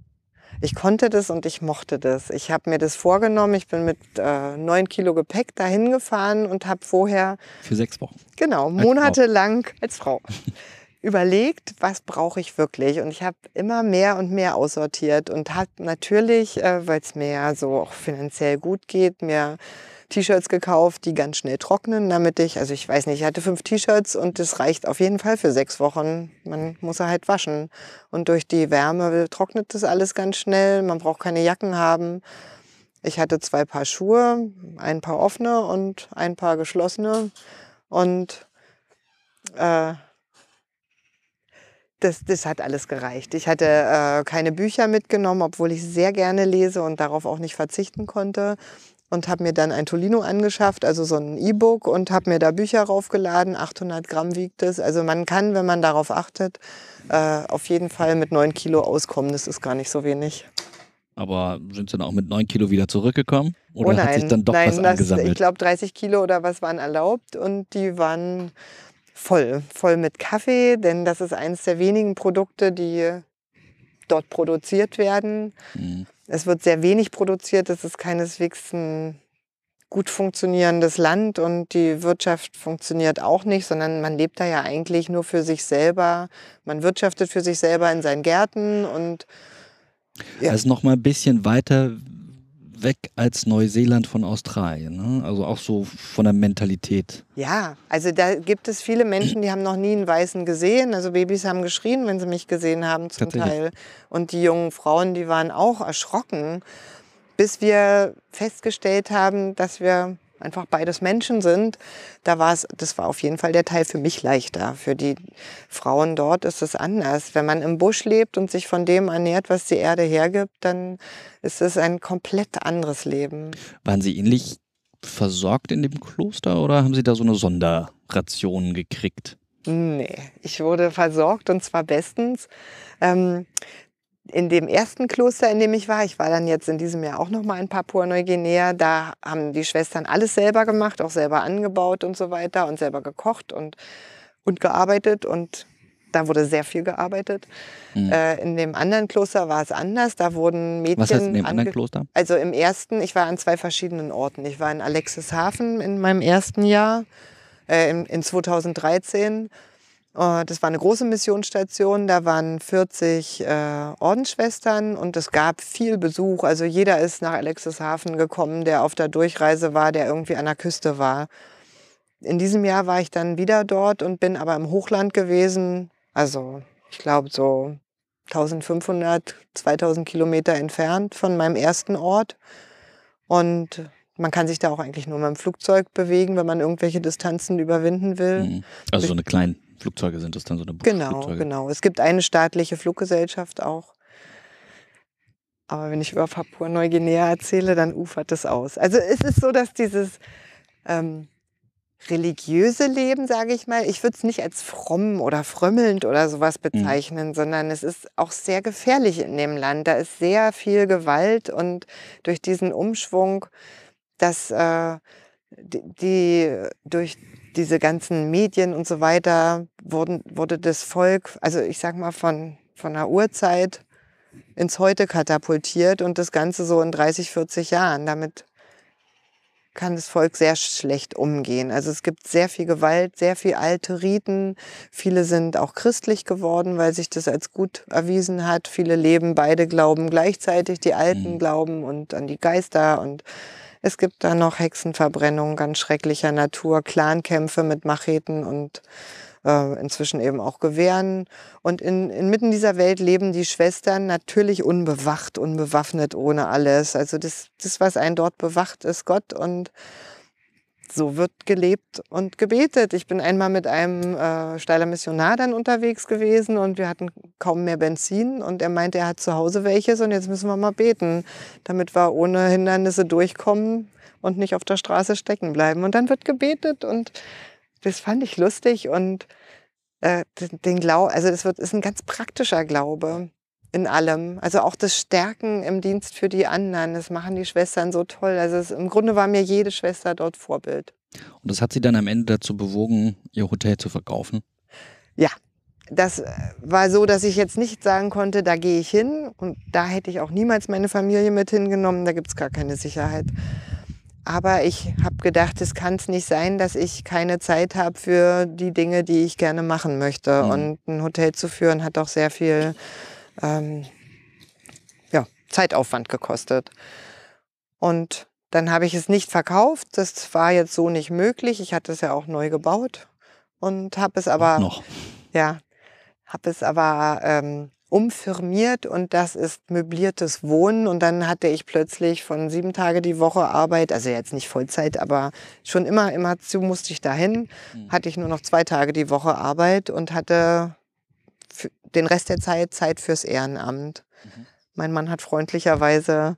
Ich konnte das und ich mochte das. Ich habe mir das vorgenommen. Ich bin mit äh, neun Kilo Gepäck dahin gefahren und habe vorher für sechs Wochen genau monatelang als Frau überlegt, was brauche ich wirklich. Und ich habe immer mehr und mehr aussortiert und habe natürlich, äh, weil es mir ja so auch finanziell gut geht, mir T-Shirts gekauft, die ganz schnell trocknen, damit ich, also ich weiß nicht, ich hatte fünf T-Shirts und das reicht auf jeden Fall für sechs Wochen. Man muss er halt waschen. Und durch die Wärme trocknet das alles ganz schnell. Man braucht keine Jacken haben. Ich hatte zwei Paar Schuhe, ein paar offene und ein paar geschlossene. Und äh, das, das hat alles gereicht. Ich hatte äh, keine Bücher mitgenommen, obwohl ich sehr gerne lese und darauf auch nicht verzichten konnte und habe mir dann ein Tolino angeschafft, also so ein E-Book und habe mir da Bücher raufgeladen. 800 Gramm wiegt es. Also man kann, wenn man darauf achtet, äh, auf jeden Fall mit 9 Kilo auskommen. Das ist gar nicht so wenig. Aber sind Sie dann auch mit 9 Kilo wieder zurückgekommen? Oder oh nein, hat sich dann doch nein, was angesammelt? ich glaube 30 Kilo oder was waren erlaubt und die waren voll, voll mit Kaffee, denn das ist eines der wenigen Produkte, die dort produziert werden. Mhm. Es wird sehr wenig produziert. Es ist keineswegs ein gut funktionierendes Land und die Wirtschaft funktioniert auch nicht, sondern man lebt da ja eigentlich nur für sich selber. Man wirtschaftet für sich selber in seinen Gärten und ja. Also noch mal ein bisschen weiter weg als Neuseeland von Australien. Ne? Also auch so von der Mentalität. Ja, also da gibt es viele Menschen, die haben noch nie einen Weißen gesehen. Also Babys haben geschrien, wenn sie mich gesehen haben zum Teil. Und die jungen Frauen, die waren auch erschrocken, bis wir festgestellt haben, dass wir einfach beides Menschen sind, da war es, das war auf jeden Fall der Teil für mich leichter. Für die Frauen dort ist es anders. Wenn man im Busch lebt und sich von dem ernährt, was die Erde hergibt, dann ist es ein komplett anderes Leben. Waren Sie ähnlich versorgt in dem Kloster oder haben Sie da so eine Sonderration gekriegt? Nee, ich wurde versorgt und zwar bestens. Ähm, in dem ersten Kloster, in dem ich war, ich war dann jetzt in diesem Jahr auch noch mal in Papua-Neuguinea, da haben die Schwestern alles selber gemacht, auch selber angebaut und so weiter und selber gekocht und, und gearbeitet und da wurde sehr viel gearbeitet. Mhm. Äh, in dem anderen Kloster war es anders. Da wurden Mädchen. Was heißt in dem anderen Kloster? Also im ersten, ich war an zwei verschiedenen Orten. Ich war in Alexishafen in meinem ersten Jahr, äh, in, in 2013 äh, das war eine große Missionsstation, da waren 40 äh, Ordensschwestern und es gab viel Besuch. Also jeder ist nach Alexishafen gekommen, der auf der Durchreise war, der irgendwie an der Küste war. In diesem Jahr war ich dann wieder dort und bin aber im Hochland gewesen. Also ich glaube so 1500, 2000 Kilometer entfernt von meinem ersten Ort. Und man kann sich da auch eigentlich nur mit dem Flugzeug bewegen, wenn man irgendwelche Distanzen überwinden will. Mhm. Also so eine kleine Flugzeuge sind das dann so eine Genau, Flugzeuge. genau. Es gibt eine staatliche Fluggesellschaft auch. Aber wenn ich über Papua-Neuguinea erzähle, dann ufert es aus. Also es ist so, dass dieses ähm, religiöse Leben, sage ich mal, ich würde es nicht als fromm oder frömmelnd oder sowas bezeichnen, mhm. sondern es ist auch sehr gefährlich in dem Land. Da ist sehr viel Gewalt und durch diesen Umschwung, dass äh, die, die durch diese ganzen Medien und so weiter wurden, wurde das Volk, also ich sag mal von, von der Urzeit ins Heute katapultiert und das Ganze so in 30, 40 Jahren. Damit kann das Volk sehr schlecht umgehen. Also es gibt sehr viel Gewalt, sehr viel alte Riten. Viele sind auch christlich geworden, weil sich das als gut erwiesen hat. Viele leben beide Glauben gleichzeitig, die Alten mhm. glauben und an die Geister und es gibt da noch Hexenverbrennungen ganz schrecklicher Natur, Clankämpfe mit Macheten und äh, inzwischen eben auch Gewehren. Und in, inmitten dieser Welt leben die Schwestern natürlich unbewacht, unbewaffnet, ohne alles. Also das, das was einen dort bewacht, ist Gott und so wird gelebt und gebetet. Ich bin einmal mit einem äh, Steiler Missionar dann unterwegs gewesen und wir hatten kaum mehr Benzin und er meinte, er hat zu Hause welches und jetzt müssen wir mal beten, damit wir ohne Hindernisse durchkommen und nicht auf der Straße stecken bleiben. Und dann wird gebetet und das fand ich lustig und äh, den Glau also das wird, ist ein ganz praktischer Glaube in allem. Also auch das Stärken im Dienst für die anderen, das machen die Schwestern so toll. Also es, im Grunde war mir jede Schwester dort Vorbild. Und das hat sie dann am Ende dazu bewogen, ihr Hotel zu verkaufen? Ja, das äh, war so, dass ich jetzt nicht sagen konnte, da gehe ich hin und da hätte ich auch niemals meine Familie mit hingenommen, da gibt es gar keine Sicherheit. Aber ich habe gedacht, es kann es nicht sein, dass ich keine Zeit habe für die Dinge, die ich gerne machen möchte. Mhm. Und ein Hotel zu führen hat auch sehr viel ähm, ja, Zeitaufwand gekostet. Und dann habe ich es nicht verkauft. Das war jetzt so nicht möglich. Ich hatte es ja auch neu gebaut und habe es aber noch. ja, habe es aber ähm, umfirmiert und das ist möbliertes Wohnen. Und dann hatte ich plötzlich von sieben Tage die Woche Arbeit, also jetzt nicht Vollzeit, aber schon immer, immer zu musste ich dahin, mhm. hatte ich nur noch zwei Tage die Woche Arbeit und hatte den Rest der Zeit Zeit fürs Ehrenamt. Mhm. Mein Mann hat freundlicherweise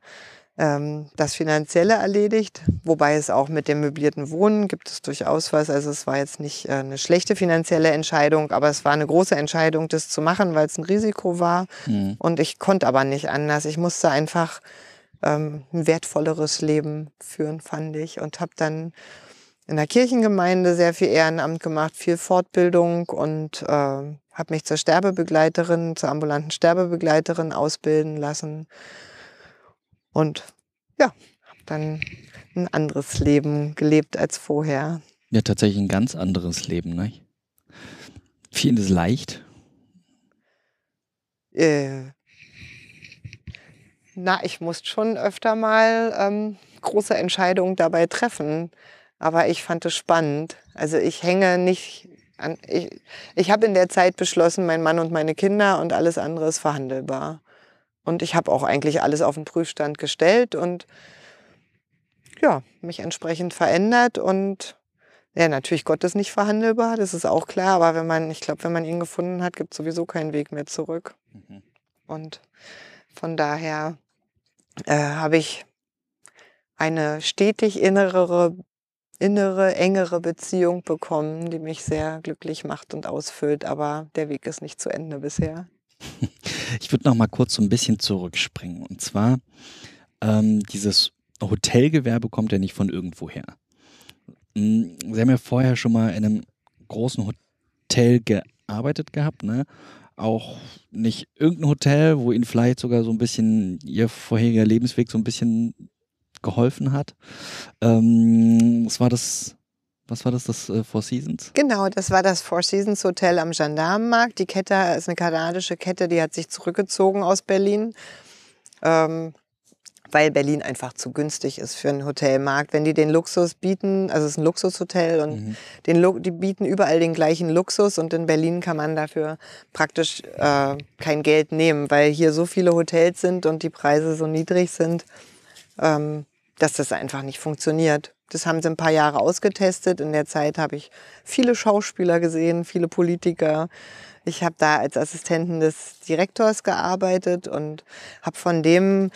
ähm, das Finanzielle erledigt, wobei es auch mit dem möblierten Wohnen gibt es durchaus was. Also es war jetzt nicht äh, eine schlechte finanzielle Entscheidung, aber es war eine große Entscheidung, das zu machen, weil es ein Risiko war. Mhm. Und ich konnte aber nicht anders. Ich musste einfach ähm, ein wertvolleres Leben führen, fand ich. Und habe dann in der Kirchengemeinde sehr viel Ehrenamt gemacht, viel Fortbildung und äh, habe mich zur Sterbebegleiterin, zur ambulanten Sterbebegleiterin ausbilden lassen. Und ja, habe dann ein anderes Leben gelebt als vorher. Ja, tatsächlich ein ganz anderes Leben, ne? Vieles leicht. Äh, na, ich musste schon öfter mal ähm, große Entscheidungen dabei treffen. Aber ich fand es spannend. Also ich hänge nicht an. Ich, ich habe in der Zeit beschlossen, mein Mann und meine Kinder und alles andere ist verhandelbar. Und ich habe auch eigentlich alles auf den Prüfstand gestellt und ja, mich entsprechend verändert und ja, natürlich Gott ist nicht verhandelbar, das ist auch klar, aber wenn man, ich glaube, wenn man ihn gefunden hat, gibt es sowieso keinen Weg mehr zurück. Mhm. Und von daher äh, habe ich eine stetig innere, innere, engere Beziehung bekommen, die mich sehr glücklich macht und ausfüllt, aber der Weg ist nicht zu Ende bisher. Ich würde noch mal kurz so ein bisschen zurückspringen. Und zwar, ähm, dieses Hotelgewerbe kommt ja nicht von irgendwoher. Hm, Sie haben ja vorher schon mal in einem großen Hotel gearbeitet gehabt, ne? Auch nicht irgendein Hotel, wo Ihnen vielleicht sogar so ein bisschen Ihr vorheriger Lebensweg so ein bisschen geholfen hat. Ähm, was war das was war das, das äh, Four Seasons? Genau, das war das Four Seasons Hotel am Gendarmenmarkt. Die Kette ist eine kanadische Kette, die hat sich zurückgezogen aus Berlin, ähm, weil Berlin einfach zu günstig ist für einen Hotelmarkt. Wenn die den Luxus bieten, also es ist ein Luxushotel und mhm. den, die bieten überall den gleichen Luxus und in Berlin kann man dafür praktisch äh, kein Geld nehmen, weil hier so viele Hotels sind und die Preise so niedrig sind. Ähm, dass das einfach nicht funktioniert. Das haben sie ein paar Jahre ausgetestet. In der Zeit habe ich viele Schauspieler gesehen, viele Politiker. Ich habe da als Assistentin des Direktors gearbeitet und habe von dem,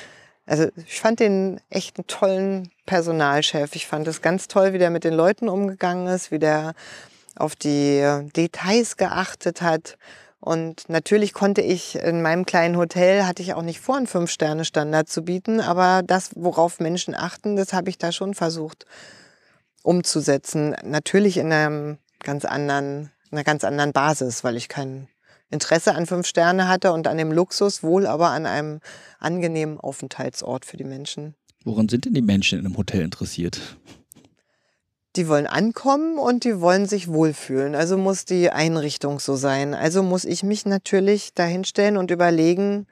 also ich fand den echt einen tollen Personalchef. Ich fand es ganz toll, wie der mit den Leuten umgegangen ist, wie der auf die Details geachtet hat. Und natürlich konnte ich in meinem kleinen Hotel, hatte ich auch nicht vor, einen Fünf-Sterne-Standard zu bieten, aber das, worauf Menschen achten, das habe ich da schon versucht umzusetzen. Natürlich in einem ganz anderen, einer ganz anderen Basis, weil ich kein Interesse an fünf Sterne hatte und an dem Luxus, wohl aber an einem angenehmen Aufenthaltsort für die Menschen. Woran sind denn die Menschen in einem Hotel interessiert? Die wollen ankommen und die wollen sich wohlfühlen. Also muss die Einrichtung so sein. Also muss ich mich natürlich dahinstellen und überlegen,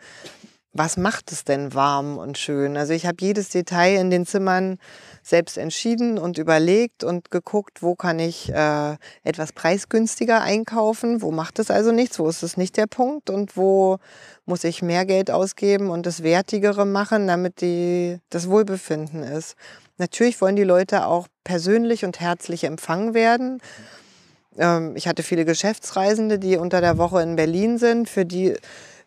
was macht es denn warm und schön? Also ich habe jedes Detail in den Zimmern selbst entschieden und überlegt und geguckt, wo kann ich äh, etwas preisgünstiger einkaufen, wo macht es also nichts, wo ist es nicht der Punkt und wo muss ich mehr Geld ausgeben und das Wertigere machen, damit die, das Wohlbefinden ist. Natürlich wollen die Leute auch persönlich und herzlich empfangen werden. Ähm, ich hatte viele Geschäftsreisende, die unter der Woche in Berlin sind. Für die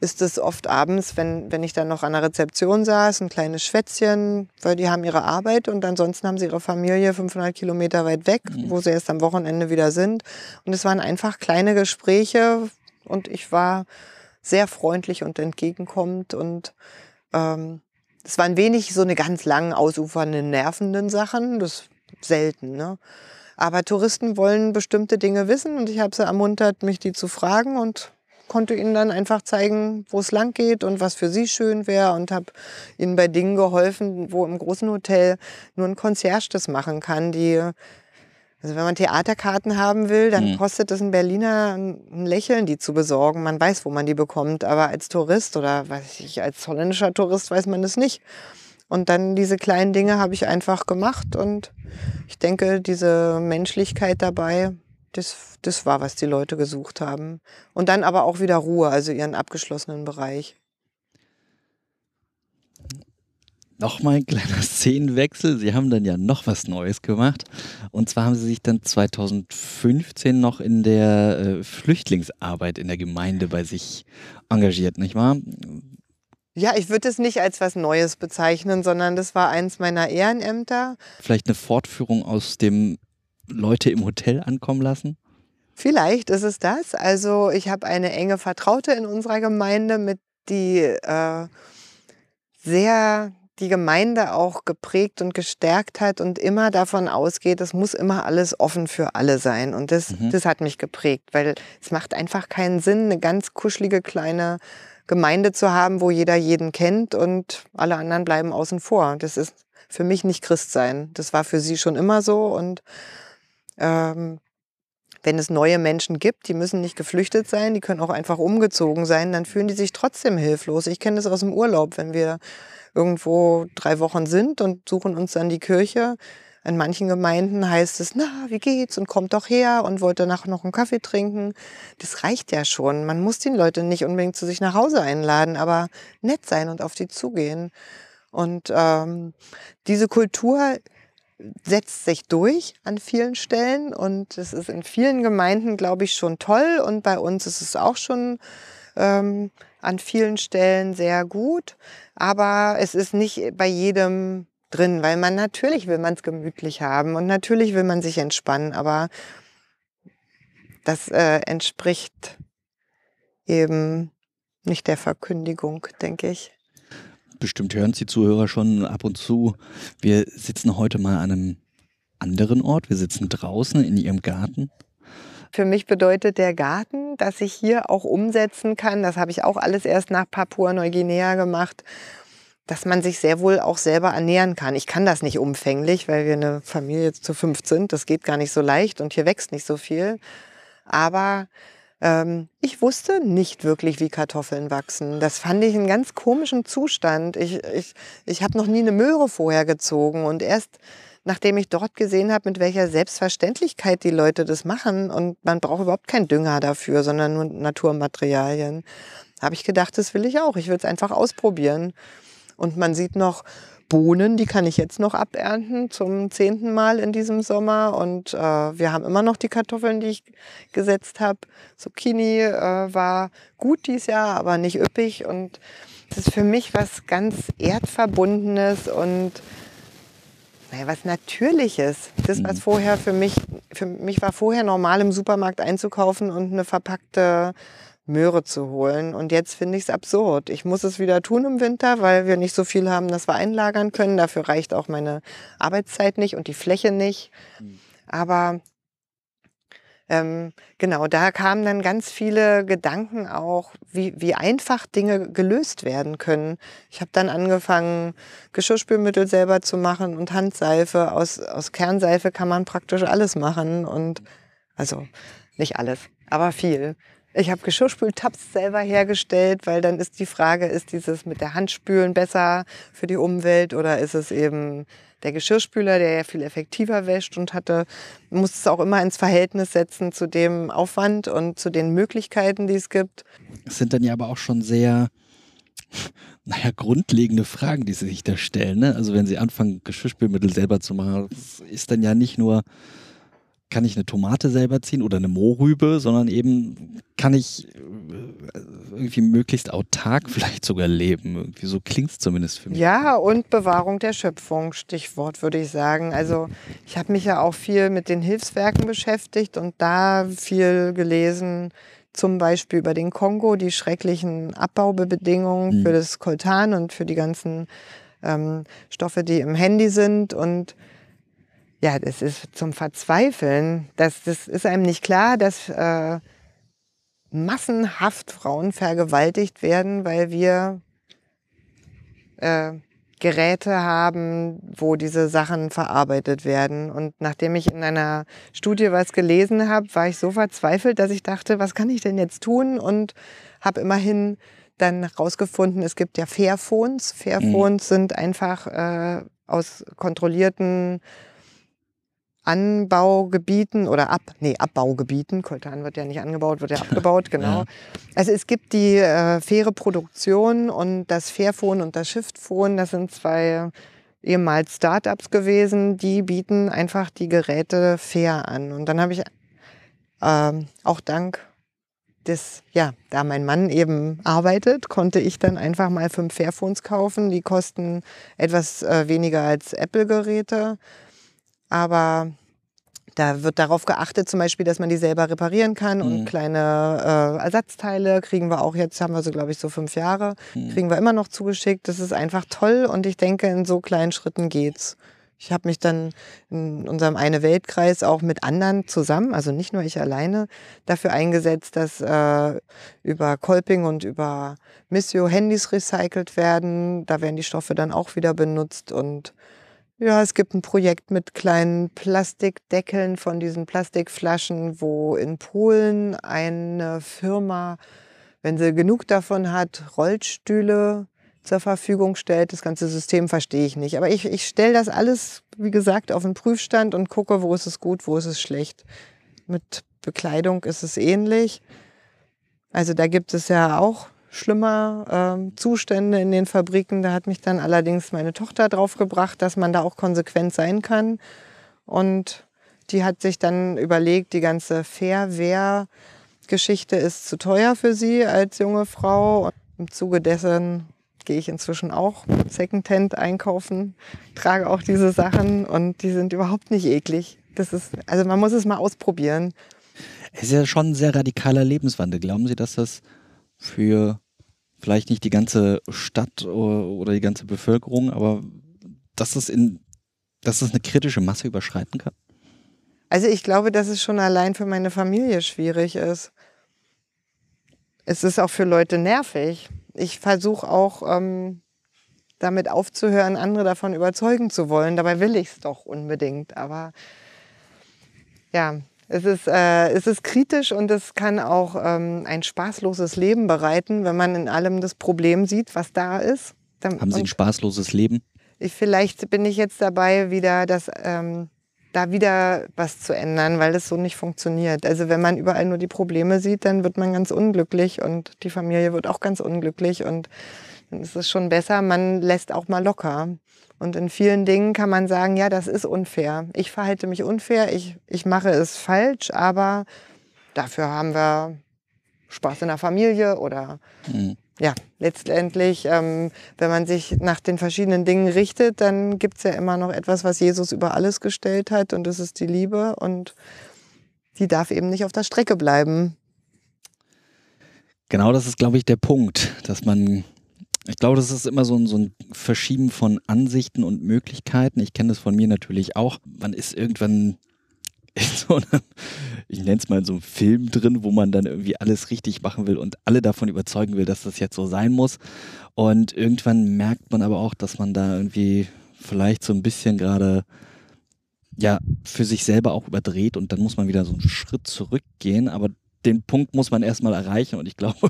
ist es oft abends, wenn, wenn ich dann noch an der Rezeption saß, ein kleines Schwätzchen, weil die haben ihre Arbeit und ansonsten haben sie ihre Familie 500 Kilometer weit weg, mhm. wo sie erst am Wochenende wieder sind. Und es waren einfach kleine Gespräche und ich war sehr freundlich und entgegenkommend und ähm, es waren wenig so eine ganz lang ausufernden, nervenden Sachen. Das ist selten, ne? Aber Touristen wollen bestimmte Dinge wissen und ich habe sie ermuntert, mich die zu fragen und konnte ihnen dann einfach zeigen, wo es lang geht und was für sie schön wäre und habe ihnen bei Dingen geholfen, wo im großen Hotel nur ein Concierge das machen kann, die also wenn man Theaterkarten haben will, dann mhm. kostet es ein Berliner ein Lächeln, die zu besorgen. Man weiß, wo man die bekommt, aber als Tourist oder weiß ich, als holländischer Tourist weiß man es nicht. Und dann diese kleinen Dinge habe ich einfach gemacht und ich denke, diese Menschlichkeit dabei, das, das war, was die Leute gesucht haben. Und dann aber auch wieder Ruhe, also ihren abgeschlossenen Bereich. Nochmal ein kleiner Szenenwechsel. Sie haben dann ja noch was Neues gemacht. Und zwar haben Sie sich dann 2015 noch in der äh, Flüchtlingsarbeit in der Gemeinde bei sich engagiert, nicht wahr? Ja, ich würde es nicht als was Neues bezeichnen, sondern das war eins meiner Ehrenämter. Vielleicht eine Fortführung aus dem Leute im Hotel ankommen lassen? Vielleicht ist es das. Also ich habe eine enge Vertraute in unserer Gemeinde, mit die äh, sehr die Gemeinde auch geprägt und gestärkt hat und immer davon ausgeht, es muss immer alles offen für alle sein. Und das, mhm. das hat mich geprägt, weil es macht einfach keinen Sinn, eine ganz kuschelige kleine Gemeinde zu haben, wo jeder jeden kennt und alle anderen bleiben außen vor. Das ist für mich nicht Christsein. Das war für sie schon immer so und ähm, wenn es neue Menschen gibt, die müssen nicht geflüchtet sein, die können auch einfach umgezogen sein, dann fühlen die sich trotzdem hilflos. Ich kenne das aus dem Urlaub, wenn wir irgendwo drei Wochen sind und suchen uns dann die Kirche. In manchen Gemeinden heißt es, na, wie geht's und kommt doch her und wollt danach noch einen Kaffee trinken. Das reicht ja schon. Man muss die Leute nicht unbedingt zu sich nach Hause einladen, aber nett sein und auf die zugehen. Und ähm, diese Kultur setzt sich durch an vielen Stellen und es ist in vielen Gemeinden, glaube ich, schon toll und bei uns ist es auch schon ähm, an vielen Stellen sehr gut, aber es ist nicht bei jedem drin, weil man natürlich will man es gemütlich haben und natürlich will man sich entspannen, aber das äh, entspricht eben nicht der Verkündigung, denke ich. Bestimmt hören Sie Zuhörer schon ab und zu. Wir sitzen heute mal an einem anderen Ort. Wir sitzen draußen in Ihrem Garten. Für mich bedeutet der Garten, dass ich hier auch umsetzen kann, das habe ich auch alles erst nach Papua-Neuguinea gemacht, dass man sich sehr wohl auch selber ernähren kann. Ich kann das nicht umfänglich, weil wir eine Familie zu fünf sind. Das geht gar nicht so leicht und hier wächst nicht so viel. Aber ähm, ich wusste nicht wirklich, wie Kartoffeln wachsen. Das fand ich einen ganz komischen Zustand. Ich, ich, ich habe noch nie eine Möhre vorher gezogen und erst nachdem ich dort gesehen habe, mit welcher Selbstverständlichkeit die Leute das machen und man braucht überhaupt keinen Dünger dafür, sondern nur Naturmaterialien, habe ich gedacht, das will ich auch. Ich will es einfach ausprobieren. Und man sieht noch Bohnen, die kann ich jetzt noch abernten zum zehnten Mal in diesem Sommer. Und äh, wir haben immer noch die Kartoffeln, die ich gesetzt habe. Zucchini äh, war gut dieses Jahr, aber nicht üppig. Und das ist für mich was ganz Erdverbundenes und naja, was Natürliches. Das, was mhm. vorher für mich, für mich war vorher normal im Supermarkt einzukaufen und eine verpackte Möhre zu holen. Und jetzt finde ich es absurd. Ich muss es wieder tun im Winter, weil wir nicht so viel haben, dass wir einlagern können. Dafür reicht auch meine Arbeitszeit nicht und die Fläche nicht. Hm. Aber ähm, genau, da kamen dann ganz viele Gedanken auch, wie, wie einfach Dinge gelöst werden können. Ich habe dann angefangen, Geschirrspülmittel selber zu machen und Handseife. Aus, aus Kernseife kann man praktisch alles machen und also nicht alles, aber viel. Ich habe Geschirrspültabs selber hergestellt, weil dann ist die Frage, ist dieses mit der Hand spülen besser für die Umwelt oder ist es eben der Geschirrspüler, der ja viel effektiver wäscht und hatte, muss es auch immer ins Verhältnis setzen zu dem Aufwand und zu den Möglichkeiten, die es gibt. Es sind dann ja aber auch schon sehr, naja, grundlegende Fragen, die Sie sich da stellen. Ne? Also wenn Sie anfangen, Geschirrspülmittel selber zu machen, ist dann ja nicht nur kann ich eine Tomate selber ziehen oder eine Mohrrübe, sondern eben kann ich äh, irgendwie möglichst autark vielleicht sogar leben. Irgendwie so klingt es zumindest für mich. Ja, und Bewahrung der Schöpfung, Stichwort würde ich sagen. Also ich habe mich ja auch viel mit den Hilfswerken beschäftigt und da viel gelesen, zum Beispiel über den Kongo, die schrecklichen Abbaubedingungen mhm. für das Koltan und für die ganzen ähm, Stoffe, die im Handy sind und ja, das ist zum Verzweifeln. Das, das ist einem nicht klar, dass äh, massenhaft Frauen vergewaltigt werden, weil wir äh, Geräte haben, wo diese Sachen verarbeitet werden. Und nachdem ich in einer Studie was gelesen habe, war ich so verzweifelt, dass ich dachte, was kann ich denn jetzt tun? Und habe immerhin dann rausgefunden, es gibt ja Fairphones. Fairphones mhm. sind einfach äh, aus kontrollierten Anbaugebieten oder ab, nee, Abbaugebieten, Koltan wird ja nicht angebaut, wird ja abgebaut, genau. Ja. Also es gibt die äh, faire Produktion und das Fairphone und das Shiftphone, das sind zwei ehemals Startups gewesen, die bieten einfach die Geräte fair an. Und dann habe ich äh, auch dank des, ja, da mein Mann eben arbeitet, konnte ich dann einfach mal fünf Fairphones kaufen. Die kosten etwas äh, weniger als Apple-Geräte. Aber da wird darauf geachtet, zum Beispiel, dass man die selber reparieren kann und mhm. kleine äh, Ersatzteile kriegen wir auch jetzt, haben wir so, glaube ich, so fünf Jahre, mhm. kriegen wir immer noch zugeschickt. Das ist einfach toll und ich denke, in so kleinen Schritten geht's. Ich habe mich dann in unserem Eine Weltkreis auch mit anderen zusammen, also nicht nur ich alleine, dafür eingesetzt, dass äh, über Kolping und über Missio Handys recycelt werden. Da werden die Stoffe dann auch wieder benutzt und ja, es gibt ein Projekt mit kleinen Plastikdeckeln von diesen Plastikflaschen, wo in Polen eine Firma, wenn sie genug davon hat, Rollstühle zur Verfügung stellt. Das ganze System verstehe ich nicht. Aber ich, ich stelle das alles, wie gesagt, auf den Prüfstand und gucke, wo ist es gut, wo ist es schlecht. Mit Bekleidung ist es ähnlich. Also da gibt es ja auch schlimmer äh, Zustände in den Fabriken. Da hat mich dann allerdings meine Tochter drauf gebracht, dass man da auch konsequent sein kann. Und die hat sich dann überlegt, die ganze Fairwehr-Geschichte ist zu teuer für sie als junge Frau. Und Im Zuge dessen gehe ich inzwischen auch Secondhand einkaufen, trage auch diese Sachen und die sind überhaupt nicht eklig. Das ist, also man muss es mal ausprobieren. Es ist ja schon ein sehr radikaler Lebenswandel. Glauben Sie, dass das für vielleicht nicht die ganze Stadt oder die ganze Bevölkerung, aber dass es in, dass es eine kritische Masse überschreiten kann? Also ich glaube, dass es schon allein für meine Familie schwierig ist. Es ist auch für Leute nervig. Ich versuche auch ähm, damit aufzuhören, andere davon überzeugen zu wollen. Dabei will ich es doch unbedingt. Aber ja, es ist, äh, es ist kritisch und es kann auch ähm, ein spaßloses Leben bereiten, wenn man in allem das Problem sieht, was da ist. Dann, Haben Sie ein spaßloses Leben? Ich, vielleicht bin ich jetzt dabei, wieder das, ähm, da wieder was zu ändern, weil das so nicht funktioniert. Also wenn man überall nur die Probleme sieht, dann wird man ganz unglücklich und die Familie wird auch ganz unglücklich und dann ist es schon besser, man lässt auch mal locker. Und in vielen Dingen kann man sagen, ja, das ist unfair. Ich verhalte mich unfair, ich, ich mache es falsch, aber dafür haben wir Spaß in der Familie oder mhm. ja, letztendlich, ähm, wenn man sich nach den verschiedenen Dingen richtet, dann gibt es ja immer noch etwas, was Jesus über alles gestellt hat und das ist die Liebe und die darf eben nicht auf der Strecke bleiben. Genau das ist, glaube ich, der Punkt, dass man ich glaube, das ist immer so ein, so ein Verschieben von Ansichten und Möglichkeiten. Ich kenne das von mir natürlich auch. Man ist irgendwann in so einem, ich nenne es mal so einem Film drin, wo man dann irgendwie alles richtig machen will und alle davon überzeugen will, dass das jetzt so sein muss. Und irgendwann merkt man aber auch, dass man da irgendwie vielleicht so ein bisschen gerade ja für sich selber auch überdreht und dann muss man wieder so einen Schritt zurückgehen. Aber den Punkt muss man erstmal erreichen und ich glaube,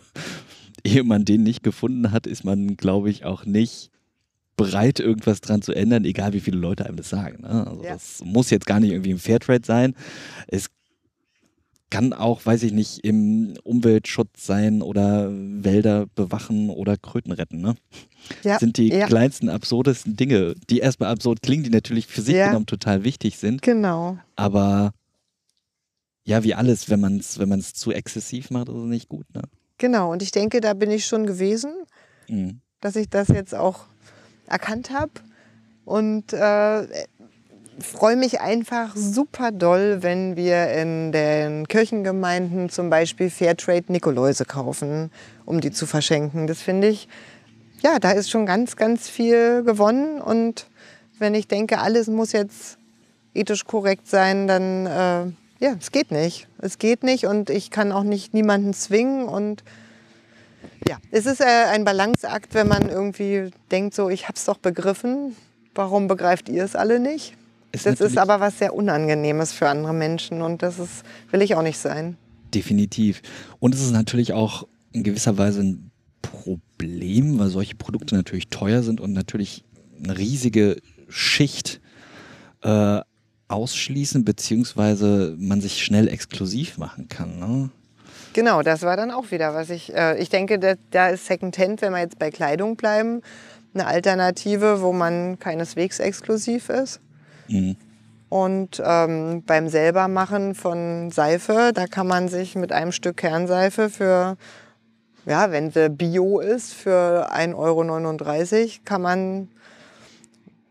ehe man den nicht gefunden hat, ist man, glaube ich, auch nicht bereit, irgendwas dran zu ändern, egal wie viele Leute einem das sagen. Ne? Also ja. das muss jetzt gar nicht irgendwie im Fairtrade sein. Es kann auch, weiß ich nicht, im Umweltschutz sein oder Wälder bewachen oder Kröten retten. Ne? Ja, sind die ja. kleinsten, absurdesten Dinge, die erstmal absurd klingen, die natürlich für sich ja. genommen total wichtig sind. Genau. Aber ja, wie alles, wenn man es wenn zu exzessiv macht, ist es nicht gut. Ne? Genau, und ich denke, da bin ich schon gewesen, mhm. dass ich das jetzt auch erkannt habe. Und äh, freue mich einfach super doll, wenn wir in den Kirchengemeinden zum Beispiel Fairtrade Nikoläuse kaufen, um die zu verschenken. Das finde ich, ja, da ist schon ganz, ganz viel gewonnen. Und wenn ich denke, alles muss jetzt ethisch korrekt sein, dann äh, ja, es geht nicht. Es geht nicht und ich kann auch nicht niemanden zwingen und ja, es ist äh, ein Balanceakt, wenn man irgendwie denkt, so, ich habe es doch begriffen, warum begreift ihr es alle nicht? Ist das ist aber was sehr Unangenehmes für andere Menschen und das ist, will ich auch nicht sein. Definitiv. Und es ist natürlich auch in gewisser Weise ein Problem, weil solche Produkte natürlich teuer sind und natürlich eine riesige Schicht äh, ausschließen, beziehungsweise man sich schnell exklusiv machen kann. Ne? Genau, das war dann auch wieder, was ich, äh, ich denke, da, da ist Secondhand, wenn wir jetzt bei Kleidung bleiben, eine Alternative, wo man keineswegs exklusiv ist. Mhm. Und ähm, beim selbermachen von Seife, da kann man sich mit einem Stück Kernseife für, ja, wenn sie Bio ist, für 1,39 Euro kann man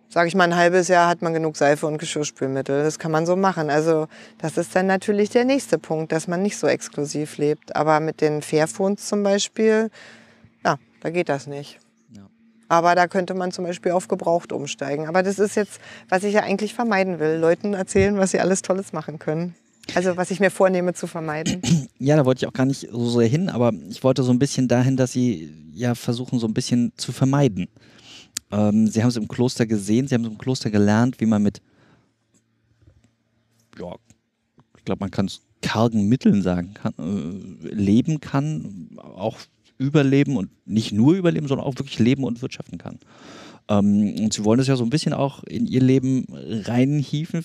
sage ich mal, ein halbes Jahr hat man genug Seife und Geschirrspülmittel. Das kann man so machen. Also das ist dann natürlich der nächste Punkt, dass man nicht so exklusiv lebt. Aber mit den Fairphones zum Beispiel, ja, da geht das nicht. Ja. Aber da könnte man zum Beispiel auf gebraucht umsteigen. Aber das ist jetzt, was ich ja eigentlich vermeiden will. Leuten erzählen, was sie alles Tolles machen können. Also was ich mir vornehme zu vermeiden. Ja, da wollte ich auch gar nicht so sehr hin, aber ich wollte so ein bisschen dahin, dass sie ja versuchen, so ein bisschen zu vermeiden. Ähm, sie haben es im Kloster gesehen, sie haben es im Kloster gelernt, wie man mit, ja, ich glaube, man kann es kargen Mitteln sagen kann, äh, leben kann, auch überleben und nicht nur überleben, sondern auch wirklich leben und wirtschaften kann. Ähm, und sie wollen das ja so ein bisschen auch in ihr Leben reinhieven.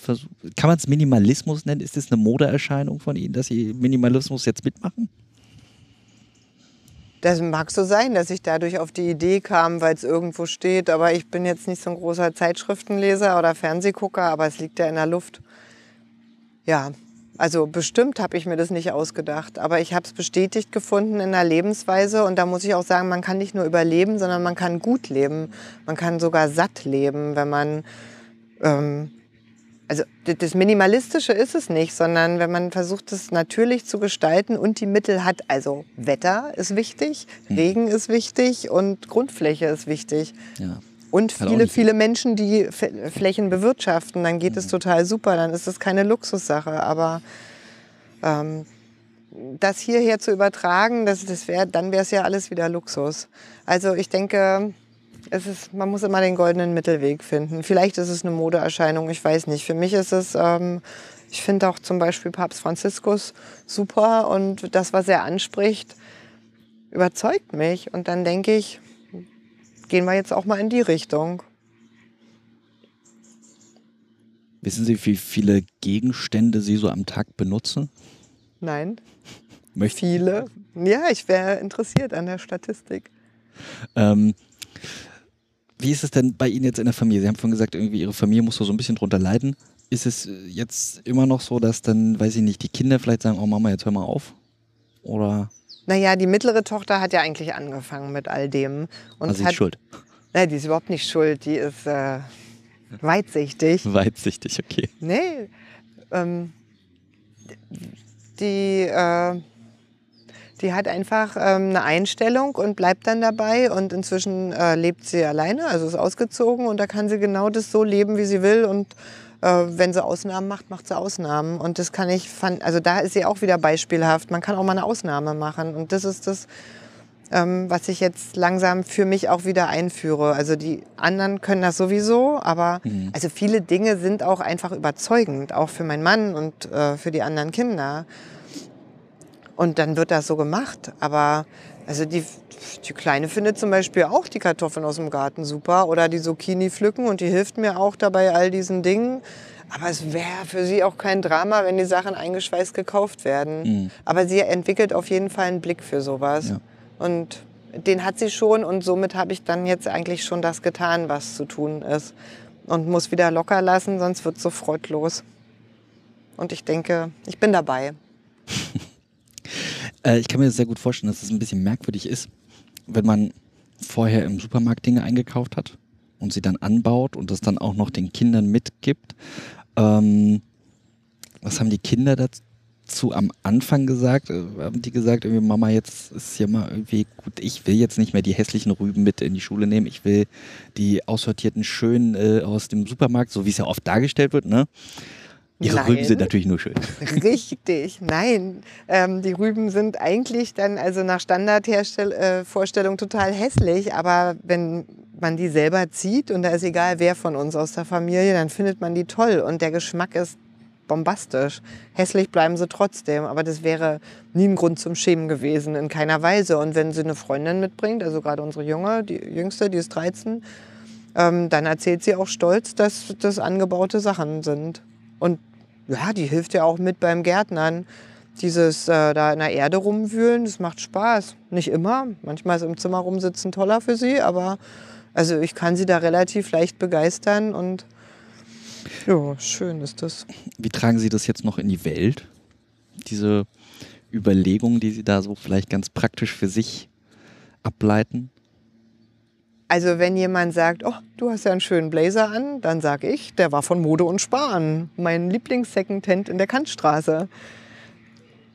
Kann man es Minimalismus nennen? Ist das eine Modeerscheinung von Ihnen, dass Sie Minimalismus jetzt mitmachen? Das mag so sein, dass ich dadurch auf die Idee kam, weil es irgendwo steht. Aber ich bin jetzt nicht so ein großer Zeitschriftenleser oder Fernsehgucker, aber es liegt ja in der Luft. Ja, also bestimmt habe ich mir das nicht ausgedacht, aber ich habe es bestätigt gefunden in der Lebensweise und da muss ich auch sagen, man kann nicht nur überleben, sondern man kann gut leben. Man kann sogar satt leben, wenn man ähm, also das Minimalistische ist es nicht, sondern wenn man versucht, es natürlich zu gestalten und die Mittel hat, also Wetter ist wichtig, hm. Regen ist wichtig und Grundfläche ist wichtig. Ja. Und viele, viele Menschen, die Flächen bewirtschaften, dann geht mhm. es hm. total super, dann ist es keine Luxussache. Aber ähm, das hierher zu übertragen, das, das wär, dann wäre es ja alles wieder Luxus. Also ich denke, es ist, man muss immer den goldenen Mittelweg finden. Vielleicht ist es eine Modeerscheinung, ich weiß nicht. Für mich ist es, ähm, ich finde auch zum Beispiel Papst Franziskus super und das, was er anspricht, überzeugt mich. Und dann denke ich, gehen wir jetzt auch mal in die Richtung. Wissen Sie, wie viele Gegenstände Sie so am Tag benutzen? Nein. Möchten? Viele. Ja, ich wäre interessiert an der Statistik. Ähm, Wie ist es denn bei Ihnen jetzt in der Familie? Sie haben vorhin gesagt, irgendwie Ihre Familie muss so ein bisschen drunter leiden. Ist es jetzt immer noch so, dass dann, weiß ich nicht, die Kinder vielleicht sagen, oh Mama, jetzt hör mal auf? Oder? Naja, die mittlere Tochter hat ja eigentlich angefangen mit all dem. Und also sie ist schuld? Nein, die ist überhaupt nicht schuld. Die ist äh, weitsichtig. Weitsichtig, okay. Nee, ähm, die, äh, die hat einfach ähm, eine Einstellung und bleibt dann dabei. Und inzwischen äh, lebt sie alleine, also ist ausgezogen. Und da kann sie genau das so leben, wie sie will. Und äh, wenn sie Ausnahmen macht, macht sie Ausnahmen. Und das kann ich, also da ist sie auch wieder beispielhaft. Man kann auch mal eine Ausnahme machen. Und das ist das, ähm, was ich jetzt langsam für mich auch wieder einführe. Also die anderen können das sowieso, aber mhm. also viele Dinge sind auch einfach überzeugend, auch für meinen Mann und äh, für die anderen Kinder. Und dann wird das so gemacht. Aber also die, die Kleine findet zum Beispiel auch die Kartoffeln aus dem Garten super oder die Zucchini pflücken und die hilft mir auch dabei all diesen Dingen. Aber es wäre für sie auch kein Drama, wenn die Sachen eingeschweißt gekauft werden. Mhm. Aber sie entwickelt auf jeden Fall einen Blick für sowas. Ja. Und den hat sie schon und somit habe ich dann jetzt eigentlich schon das getan, was zu tun ist. Und muss wieder locker lassen, sonst wird es so freudlos. Und ich denke, ich bin dabei. Äh, ich kann mir das sehr gut vorstellen, dass es das ein bisschen merkwürdig ist, wenn man vorher im Supermarkt Dinge eingekauft hat und sie dann anbaut und das dann auch noch den Kindern mitgibt. Ähm, was haben die Kinder dazu? zu am Anfang gesagt, äh, haben die gesagt, irgendwie Mama, jetzt ist ja mal irgendwie gut, ich will jetzt nicht mehr die hässlichen Rüben mit in die Schule nehmen, ich will die aussortierten schönen äh, aus dem Supermarkt, so wie es ja oft dargestellt wird, ne? Ihre Nein. Rüben sind natürlich nur schön. Richtig, nein. Ähm, die Rüben sind eigentlich dann also nach Standardvorstellung äh, total hässlich, aber wenn man die selber zieht und da ist egal wer von uns aus der Familie, dann findet man die toll und der Geschmack ist bombastisch. Hässlich bleiben sie trotzdem, aber das wäre nie ein Grund zum Schämen gewesen, in keiner Weise. Und wenn sie eine Freundin mitbringt, also gerade unsere Junge, die Jüngste, die ist 13, ähm, dann erzählt sie auch stolz, dass das angebaute Sachen sind. Und ja, die hilft ja auch mit beim Gärtnern. Dieses äh, da in der Erde rumwühlen, das macht Spaß. Nicht immer. Manchmal ist im Zimmer rumsitzen toller für sie, aber also ich kann sie da relativ leicht begeistern und ja, schön ist das. Wie tragen Sie das jetzt noch in die Welt? Diese Überlegungen, die Sie da so vielleicht ganz praktisch für sich ableiten? Also wenn jemand sagt, oh, du hast ja einen schönen Blazer an, dann sage ich, der war von Mode und Sparen. Mein Lieblings-Second-Hand in der Kantstraße.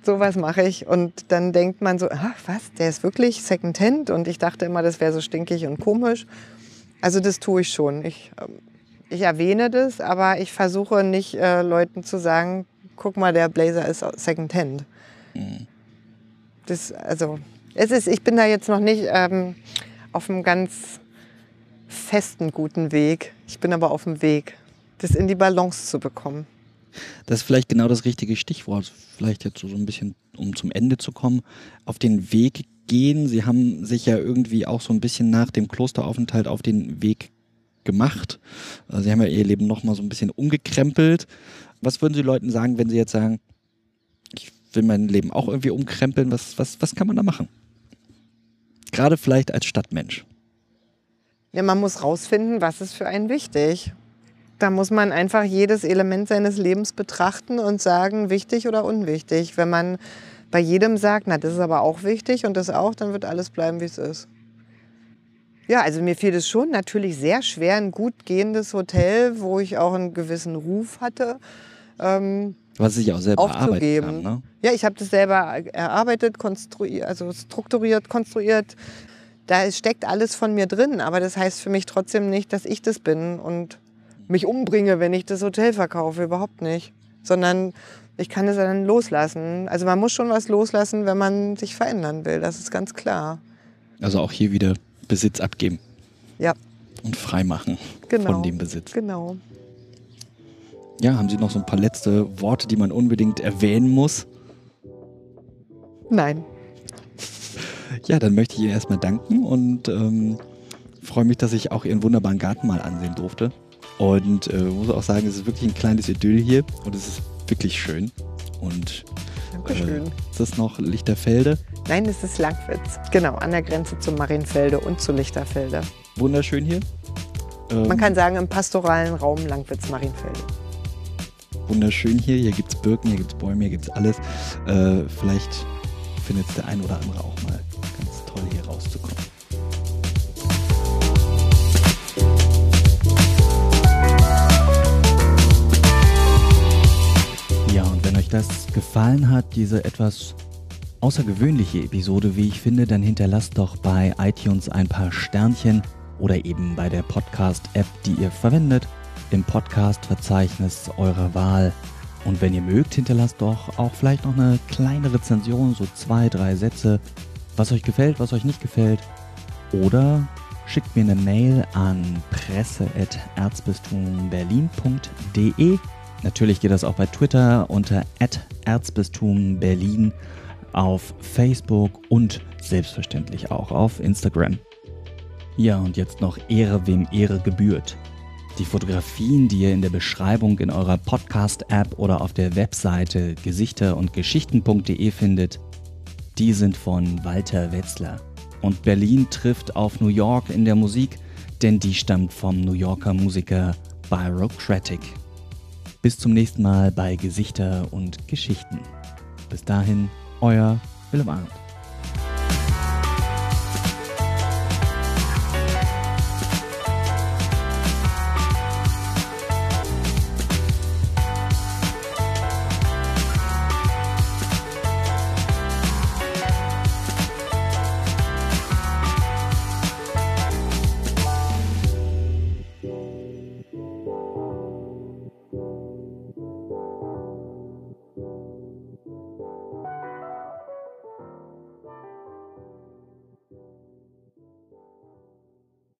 Sowas mache ich. Und dann denkt man so, ach was, der ist wirklich Second-Hand? Und ich dachte immer, das wäre so stinkig und komisch. Also das tue ich schon. Ich ähm, ich erwähne das, aber ich versuche nicht äh, Leuten zu sagen, guck mal, der Blazer ist Secondhand. Mhm. Das, also, es ist, ich bin da jetzt noch nicht ähm, auf einem ganz festen, guten Weg. Ich bin aber auf dem Weg, das in die Balance zu bekommen. Das ist vielleicht genau das richtige Stichwort. Vielleicht jetzt so ein bisschen, um zum Ende zu kommen, auf den Weg gehen. Sie haben sich ja irgendwie auch so ein bisschen nach dem Klosteraufenthalt auf den Weg gemacht. Äh, sie haben ja ihr Leben nochmal so ein bisschen umgekrempelt. Was würden Sie Leuten sagen, wenn Sie jetzt sagen, ich will mein Leben auch irgendwie umkrempeln? Was, was, was kann man da machen? Gerade vielleicht als Stadtmensch. Ja, man muss rausfinden, was ist für einen wichtig. Da muss man einfach jedes Element seines Lebens betrachten und sagen, wichtig oder unwichtig. Wenn man bei jedem sagt, na, das ist aber auch wichtig und das auch, dann wird alles bleiben, wie es ist. Ja, also mir fiel es schon natürlich sehr schwer, ein gut gehendes Hotel, wo ich auch einen gewissen Ruf hatte. Ähm, Was ich auch selber aufzugeben. Haben, ne? Ja, ich habe das selber erarbeitet, konstruiert, also strukturiert, konstruiert. Da steckt alles von mir drin, aber das heißt für mich trotzdem nicht, dass ich das bin und mich umbringe, wenn ich das Hotel verkaufe, überhaupt nicht. Sondern ich kann es dann loslassen. Also man muss schon was loslassen, wenn man sich verändern will, das ist ganz klar. Also auch hier wieder Besitz abgeben. Ja. Und freimachen genau. von dem Besitz. Genau. Ja, haben Sie noch so ein paar letzte Worte, die man unbedingt erwähnen muss? Nein. Ja, dann möchte ich Ihnen erstmal danken und ähm, freue mich, dass ich auch Ihren wunderbaren Garten mal ansehen durfte. Und äh, muss auch sagen, es ist wirklich ein kleines Idyll hier und es ist wirklich schön. Und Dankeschön. Äh, ist das noch Lichterfelde? Nein, es ist Langwitz. Genau, an der Grenze zu Marienfelde und zu Lichterfelde. wunderschön hier. Ähm, Man kann sagen, im pastoralen Raum Langwitz-Marienfelde. Wunderschön hier. Hier gibt es Birken, hier gibt es Bäume, hier gibt es alles. Äh, vielleicht findet es der ein oder andere auch mal toll, hier rauszukommen. Ja, und wenn euch das gefallen hat, diese etwas außergewöhnliche Episode, wie ich finde, dann hinterlasst doch bei iTunes ein paar Sternchen oder eben bei der Podcast-App, die ihr verwendet, im Podcast-Verzeichnis eurer Wahl. Und wenn ihr mögt, hinterlasst doch auch vielleicht noch eine kleine Rezension, so zwei, drei Sätze, was euch gefällt, was euch nicht gefällt. Oder schickt mir eine Mail an presse.erzbistumberlin.de. Natürlich geht das auch bei Twitter unter erzbistumberlin, auf Facebook und selbstverständlich auch auf Instagram. Ja, und jetzt noch Ehre, wem Ehre gebührt. Die Fotografien, die ihr in der Beschreibung in eurer Podcast-App oder auf der Webseite gesichter- und geschichten.de findet, die sind von Walter Wetzler. Und Berlin trifft auf New York in der Musik, denn die stammt vom New Yorker Musiker Byrocratic. Bis zum nächsten Mal bei Gesichter und Geschichten. Bis dahin, euer Willem Arndt.